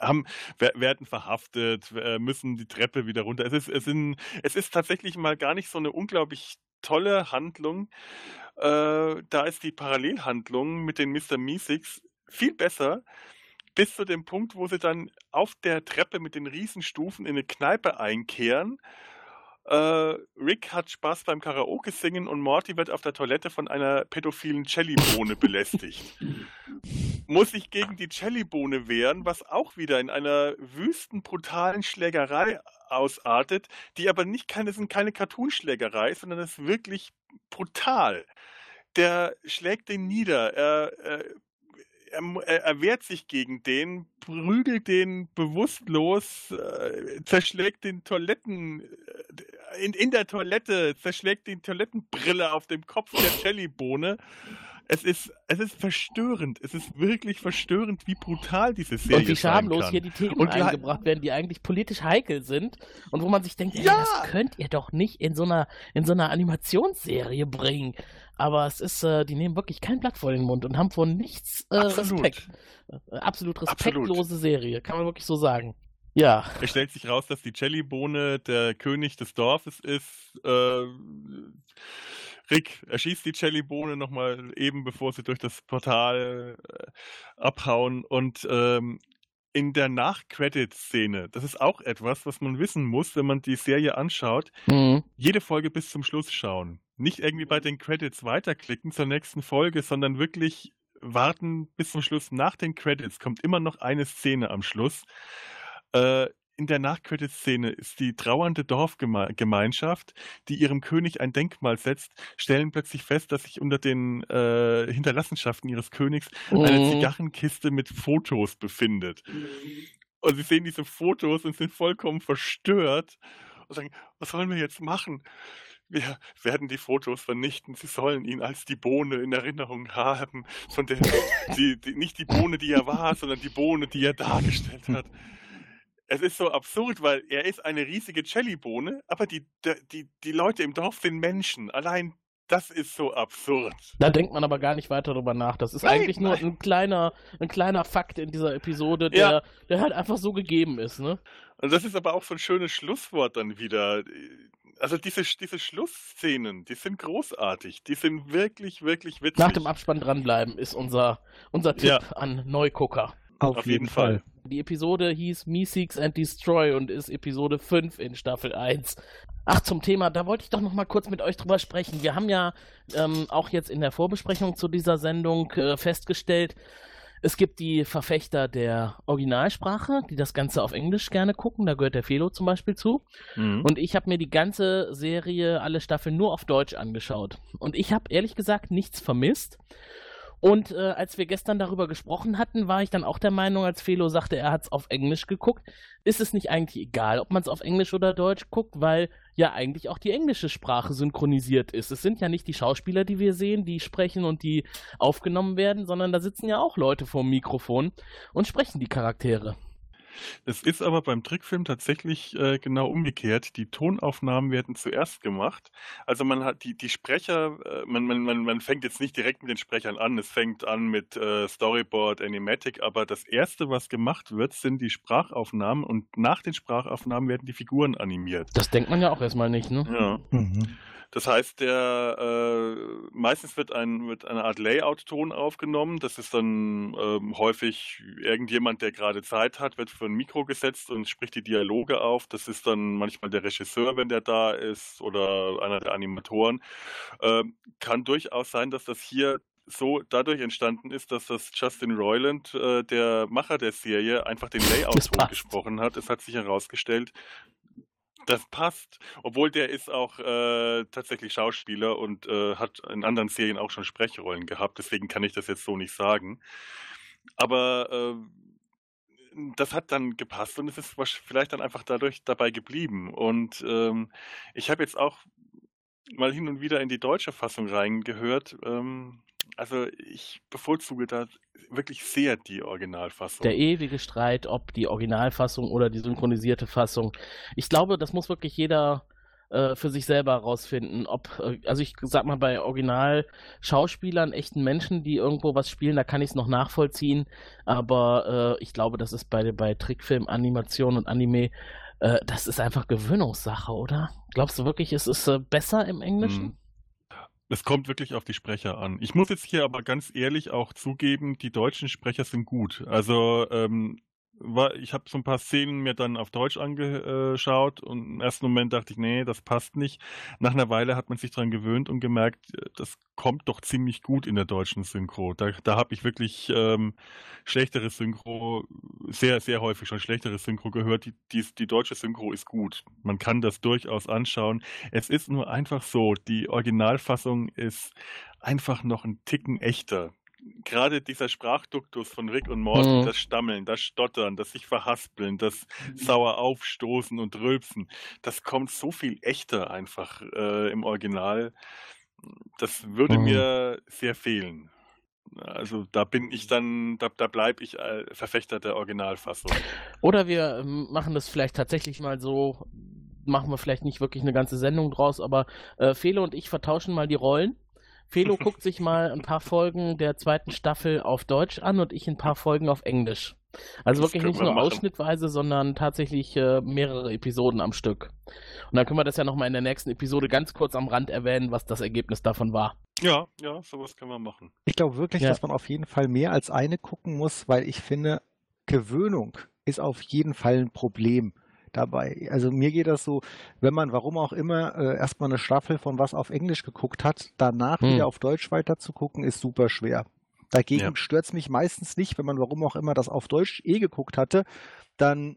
haben, wer- werden verhaftet, äh, müssen die Treppe wieder runter. Es ist, es, sind, es ist tatsächlich mal gar nicht so eine unglaublich tolle Handlung. Äh, da ist die Parallelhandlung mit den Mr. Meeseeks viel besser, bis zu dem Punkt, wo sie dann auf der Treppe mit den Riesenstufen in eine Kneipe einkehren. Äh, Rick hat Spaß beim Karaoke singen und Morty wird auf der Toilette von einer pädophilen Jellybohne belästigt muss sich gegen die Jellybohne wehren, was auch wieder in einer wüsten, brutalen Schlägerei ausartet, die aber nicht keine, sind keine Cartoonschlägerei, sondern ist wirklich brutal. Der schlägt den nieder, er, er, er, mu- er, er wehrt sich gegen den, prügelt den bewusstlos, äh, zerschlägt den Toiletten, äh, in, in der Toilette, zerschlägt die Toilettenbrille auf dem Kopf der Jellybohne. Es ist, es ist verstörend. Es ist wirklich verstörend, wie brutal diese Serie Und wie schamlos hier die Themen Und eingebracht werden, die eigentlich politisch heikel sind und wo man sich denkt, Ja! das könnt ihr doch nicht in so einer, in so einer Animationsserie bringen. Aber es ist, äh, die nehmen wirklich kein Blatt vor den Mund und haben vor nichts äh, Absolut. Respekt. Äh, absolut respektlose Absolut. Serie, kann man wirklich so sagen. Ja. Es stellt sich raus, dass die Jellybohne der König des Dorfes ist. Äh, Rick erschießt die Jellybohne nochmal eben, bevor sie durch das Portal äh, abhauen. Und ähm, in der Nach-Credit-Szene, das ist auch etwas, was man wissen muss, wenn man die Serie anschaut, Mhm. jede Folge bis zum Schluss schauen. Nicht irgendwie bei den Credits weiterklicken zur nächsten Folge, sondern wirklich warten bis zum Schluss. Nach den Credits kommt immer noch eine Szene am Schluss. Äh, in der Nach-Credits-Szene ist die trauernde Dorfgemeinschaft, die ihrem König ein Denkmal setzt, stellen plötzlich fest, dass sich unter den äh, Hinterlassenschaften ihres Königs eine Mhm. Zigarrenkiste mit Fotos befindet. Und sie sehen diese Fotos und sind vollkommen verstört und sagen, was sollen wir jetzt machen? Wir werden die Fotos vernichten. Sie sollen ihn als die Bohne in Erinnerung haben. Von der, die, die, nicht die Bohne, die er war, sondern die Bohne, die er dargestellt hat. Es ist so absurd, weil er ist eine riesige Jellybohne, aber die, die, die Leute im Dorf sind Menschen. Allein das ist so absurd. Da denkt man aber gar nicht weiter drüber nach. Das ist Nein, eigentlich nur ein kleiner, ein kleiner Fakt in dieser Episode, der, Ja. der halt einfach so gegeben ist, ne? Und das ist aber auch so ein schönes Schlusswort dann wieder. Also diese, diese Schlussszenen, die sind großartig. Die sind wirklich, wirklich witzig. Nach dem Abspann dranbleiben ist unser, unser Tipp Ja. an Neugucker. Auf, Auf jeden jeden Fall. Fall. Die Episode hieß Me Seeks and Destroy und ist Episode 5 in Staffel 1. Ach, zum Thema, da wollte ich doch noch mal kurz mit euch drüber sprechen. Wir haben ja ähm, auch jetzt in der Vorbesprechung zu dieser Sendung äh, festgestellt, es gibt die Verfechter der Originalsprache, die das Ganze auf Englisch gerne gucken. Da gehört der Felo zum Beispiel zu. Mhm. Und ich habe mir die ganze Serie, alle Staffeln nur auf Deutsch angeschaut. Und ich habe ehrlich gesagt nichts vermisst. Und äh, als wir gestern darüber gesprochen hatten, war ich dann auch der Meinung, als Felo sagte, er hat es auf Englisch geguckt, ist es nicht eigentlich egal, ob man es auf Englisch oder Deutsch guckt, weil ja eigentlich auch die englische Sprache synchronisiert ist. Es sind ja nicht die Schauspieler, die wir sehen, die sprechen und die aufgenommen werden, sondern da sitzen ja auch Leute vor dem Mikrofon und sprechen die Charaktere. Es ist aber beim Trickfilm tatsächlich äh, genau umgekehrt. Die Tonaufnahmen werden zuerst gemacht. Also man hat die, die Sprecher, äh, man, man, man, man fängt jetzt nicht direkt mit den Sprechern an. Es fängt an mit äh, Storyboard, Animatic, aber das erste, was gemacht wird, sind die Sprachaufnahmen und nach den Sprachaufnahmen werden die Figuren animiert. Das denkt man ja auch erstmal nicht, ne? Ja. Mhm. Das heißt, der äh, meistens wird, ein, wird eine Art Layout-Ton aufgenommen. Das ist dann ähm, häufig irgendjemand, der gerade Zeit hat, wird für ein Mikro gesetzt und spricht die Dialoge auf. Das ist dann manchmal der Regisseur, wenn der da ist, oder einer der Animatoren. Ähm, kann durchaus sein, dass das hier so dadurch entstanden ist, dass das Justin Roiland, äh, der Macher der Serie, einfach den Layout-Ton gesprochen hat. Es hat sich herausgestellt, das passt, obwohl der ist auch äh, tatsächlich Schauspieler und äh, hat in anderen Serien auch schon Sprechrollen gehabt, deswegen kann ich das jetzt so nicht sagen. Aber äh, das hat dann gepasst und es ist vielleicht dann einfach dadurch dabei geblieben. Und ähm, ich habe jetzt auch mal hin und wieder in die deutsche Fassung reingehört. Ähm, also ich bevorzuge da wirklich sehr die Originalfassung. Der ewige Streit, ob die Originalfassung oder die synchronisierte Fassung. Ich glaube, das muss wirklich jeder äh, für sich selber herausfinden, ob, äh, also ich sag mal, bei Original-Schauspielern, echten Menschen, die irgendwo was spielen, da kann ich es noch nachvollziehen, aber äh, ich glaube, das ist bei, bei Trickfilm, Animation und Anime, äh, das ist einfach Gewöhnungssache, oder? Glaubst du wirklich, es ist besser im Englischen? Hm. Es kommt wirklich auf die Sprecher an. Ich muss jetzt hier aber ganz ehrlich auch zugeben, die deutschen Sprecher sind gut. Also ähm, war, ich habe so ein paar Szenen mir dann auf Deutsch angeschaut und im ersten Moment dachte ich, nee, das passt nicht. Nach einer Weile hat man sich daran gewöhnt und gemerkt, das kommt doch ziemlich gut in der deutschen Synchro. Da, da habe ich wirklich ähm, schlechtere Synchro, sehr, sehr häufig schon schlechtere Synchro gehört. Die, die, die deutsche Synchro ist gut. Man kann das durchaus anschauen. Es ist nur einfach so, die Originalfassung ist einfach noch ein Ticken echter gerade dieser Sprachduktus von Rick und Morty, mhm. das Stammeln, das Stottern, das sich verhaspeln, das sauer aufstoßen und rülpsen, das kommt so viel echter einfach äh, im Original. Das würde mhm. mir sehr fehlen. Also da bin ich dann, da, da bleibe ich äh, Verfechter der Originalfassung. Oder wir ähm, machen das vielleicht tatsächlich mal so, machen wir vielleicht nicht wirklich eine ganze Sendung draus, aber äh, Fele und ich vertauschen mal die Rollen Felo guckt sich mal ein paar Folgen der zweiten Staffel auf Deutsch an und ich ein paar Folgen auf Englisch. Also das wirklich nicht nur machen. ausschnittweise, sondern tatsächlich äh, mehrere Episoden am Stück. Und dann können wir das ja nochmal in der nächsten Episode ganz kurz am Rand erwähnen, was das Ergebnis davon war. Ja, ja, sowas können wir machen. Ich glaube wirklich, ja. dass man auf jeden Fall mehr als eine gucken muss, weil ich finde, Gewöhnung ist auf jeden Fall ein Problem dabei. Also mir geht das so, wenn man, warum auch immer, äh, erstmal eine Staffel von was auf Englisch geguckt hat, danach hm. wieder auf Deutsch weiter zu gucken, ist super schwer. Dagegen ja. stört es mich meistens nicht, wenn man, warum auch immer, das auf Deutsch eh geguckt hatte, dann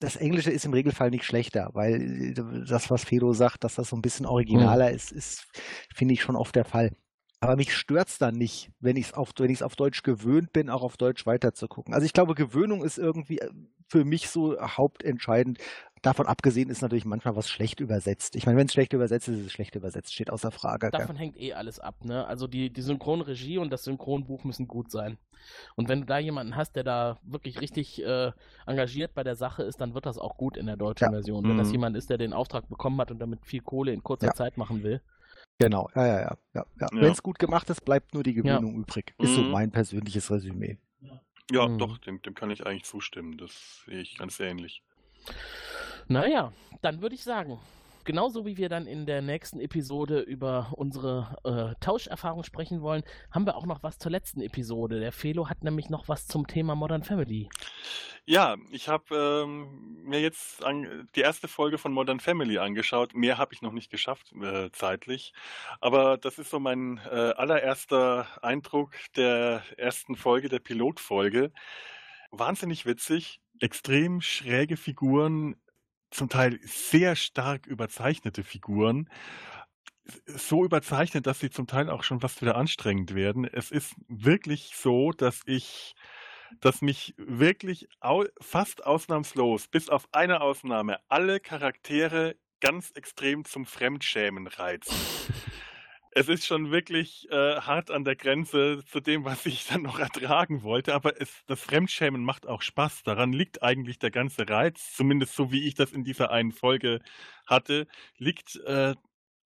das Englische ist im Regelfall nicht schlechter, weil äh, das, was Fedo sagt, dass das so ein bisschen originaler hm. ist, ist, finde ich schon oft der Fall. Aber mich stört es dann nicht, wenn ich es auf, auf Deutsch gewöhnt bin, auch auf Deutsch weiterzugucken. Also ich glaube, Gewöhnung ist irgendwie äh, für mich so hauptentscheidend. Davon abgesehen ist natürlich manchmal was schlecht übersetzt. Ich meine, wenn es schlecht übersetzt ist, ist es schlecht übersetzt, steht außer Frage. Davon gell? hängt eh alles ab, ne? Also die, die Synchronregie und das Synchronbuch müssen gut sein. Und wenn du da jemanden hast, der da wirklich richtig äh, engagiert bei der Sache ist, dann wird das auch gut in der deutschen ja. Version. Wenn mhm. das jemand ist, der den Auftrag bekommen hat und damit viel Kohle in kurzer ja. Zeit machen will, Genau, ja, ja, ja. ja, ja. Wenn es gut gemacht ist, bleibt nur die Gewöhnung ja. übrig. Ist mhm. so mein persönliches Resümee. Ja, mhm. doch, dem, dem kann ich eigentlich zustimmen. Das sehe ich ganz ähnlich. Naja, dann würde ich sagen, genauso wie wir dann in der nächsten Episode über unsere äh, Tauscherfahrung sprechen wollen, haben wir auch noch was zur letzten Episode. Der Felo hat nämlich noch was zum Thema Modern Family. Ja, ich habe ähm, mir jetzt an, die erste Folge von Modern Family angeschaut. Mehr habe ich noch nicht geschafft äh, zeitlich. Aber das ist so mein äh, allererster Eindruck der ersten Folge, der Pilotfolge. Wahnsinnig witzig, extrem schräge Figuren, zum Teil sehr stark überzeichnete Figuren. So überzeichnet, dass sie zum Teil auch schon fast wieder anstrengend werden. Es ist wirklich so, dass ich dass mich wirklich au fast ausnahmslos, bis auf eine Ausnahme, alle Charaktere ganz extrem zum Fremdschämen reizen. es ist schon wirklich äh, hart an der Grenze zu dem, was ich dann noch ertragen wollte, aber es, das Fremdschämen macht auch Spaß. Daran liegt eigentlich der ganze Reiz, zumindest so wie ich das in dieser einen Folge hatte, liegt äh,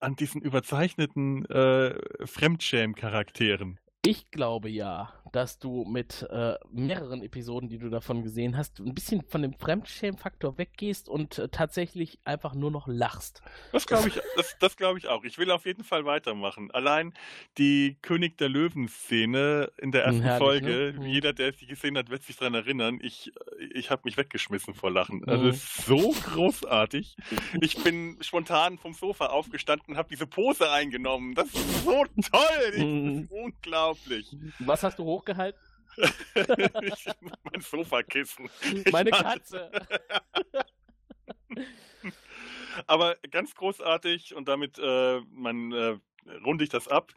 an diesen überzeichneten äh, Fremdschäm-Charakteren. Ich glaube ja, dass du mit äh, mehreren Episoden, die du davon gesehen hast, ein bisschen von dem Fremdschämen-Faktor weggehst und äh, tatsächlich einfach nur noch lachst. Das glaube ich, das, das glaube ich auch. Ich will auf jeden Fall weitermachen. Allein die König der Löwen-Szene in der ersten Herrlich, Folge, ne? jeder, der sie gesehen hat, wird sich daran erinnern. Ich, ich habe mich weggeschmissen vor Lachen. Also mhm. es ist so großartig. Ich bin spontan vom Sofa aufgestanden, habe diese Pose eingenommen. Das ist so toll. Das ist unglaublich unglaublich. Was hast du hochgehalten? mein Sofakissen. Meine Katze. Aber ganz großartig und damit äh, man äh, runde ich das ab.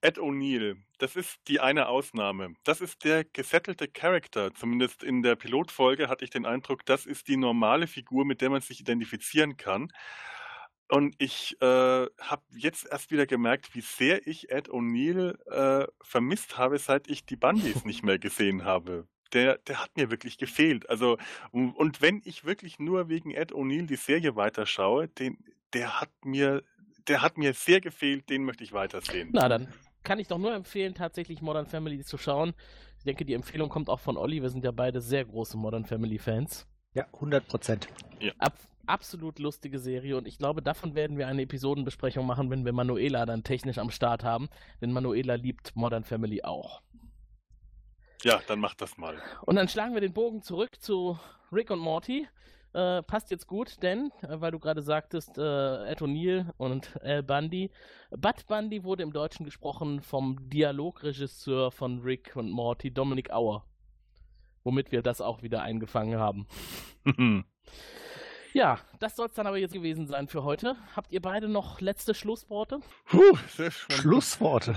Ed O'Neill, das ist die eine Ausnahme. Das ist der gesettelte Charakter. Zumindest in der Pilotfolge hatte ich den Eindruck, das ist die normale Figur, mit der man sich identifizieren kann. Und ich äh, habe jetzt erst wieder gemerkt, wie sehr ich Ed O'Neill äh, vermisst habe, seit ich die Bundys nicht mehr gesehen habe. Der, der hat mir wirklich gefehlt. Also, und wenn ich wirklich nur wegen Ed O'Neill die Serie weiterschaue, den, der hat mir, der hat mir sehr gefehlt, den möchte ich weitersehen. Na, dann kann ich doch nur empfehlen, tatsächlich Modern Family zu schauen. Ich denke, die Empfehlung kommt auch von Olli. Wir sind ja beide sehr große Modern Family Fans. Ja, 100 Prozent. Ja. Ab, absolut lustige Serie und ich glaube, davon werden wir eine Episodenbesprechung machen, wenn wir Manuela dann technisch am Start haben, denn Manuela liebt Modern Family auch. Ja, dann mach das mal. Und dann schlagen wir den Bogen zurück zu Rick und Morty. Äh, passt jetzt gut, denn, äh, weil du gerade sagtest, äh, Ed O'Neill und Al Bundy. Bud Bundy wurde im Deutschen gesprochen vom Dialogregisseur von Rick und Morty, Dominic Auer. Womit wir das auch wieder eingefangen haben. Ja, das soll es dann aber jetzt gewesen sein für heute. Habt ihr beide noch letzte Schlussworte? Puh, Schlussworte.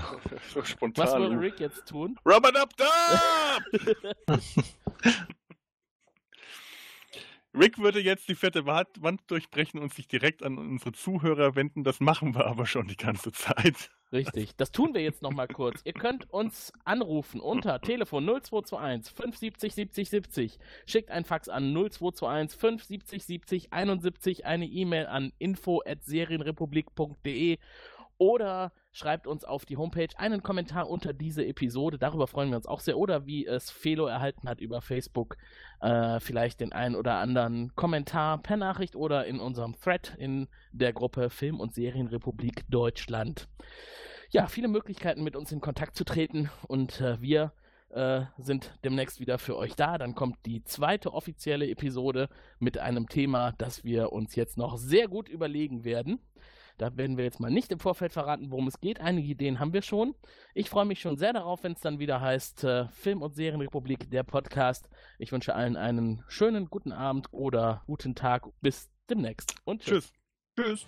So spontan. Was würde Rick jetzt tun? Rubber Dub Dub! Rick würde jetzt die vierte Wand durchbrechen und sich direkt an unsere Zuhörer wenden. Das machen wir aber schon die ganze Zeit. Richtig, das tun wir jetzt nochmal kurz. Ihr könnt uns anrufen unter Telefon 0221 570 70 70. Schickt ein Fax an 0221 570 70 71, eine E-Mail an info.serienrepublik.de oder schreibt uns auf die Homepage einen Kommentar unter diese Episode. Darüber freuen wir uns auch sehr. Oder wie es Felo erhalten hat über Facebook, äh, vielleicht den einen oder anderen Kommentar per Nachricht oder in unserem Thread in der Gruppe Film- und Serienrepublik Deutschland. Ja, viele Möglichkeiten mit uns in Kontakt zu treten und äh, wir äh, sind demnächst wieder für euch da. Dann kommt die zweite offizielle Episode mit einem Thema, das wir uns jetzt noch sehr gut überlegen werden. Da werden wir jetzt mal nicht im Vorfeld verraten, worum es geht. Einige Ideen haben wir schon. Ich freue mich schon sehr darauf, wenn es dann wieder heißt äh, Film- und Serienrepublik, der Podcast. Ich wünsche allen einen schönen guten Abend oder guten Tag. Bis demnächst und tschüss. Tschüss. tschüss.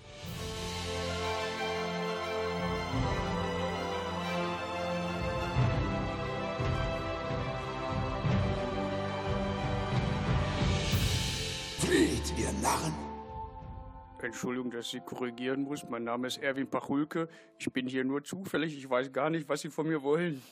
Ihr Narren! Entschuldigung, dass ich Sie korrigieren muss. Mein Name ist Erwin Pachulke. Ich bin hier nur zufällig. Ich weiß gar nicht, was Sie von mir wollen.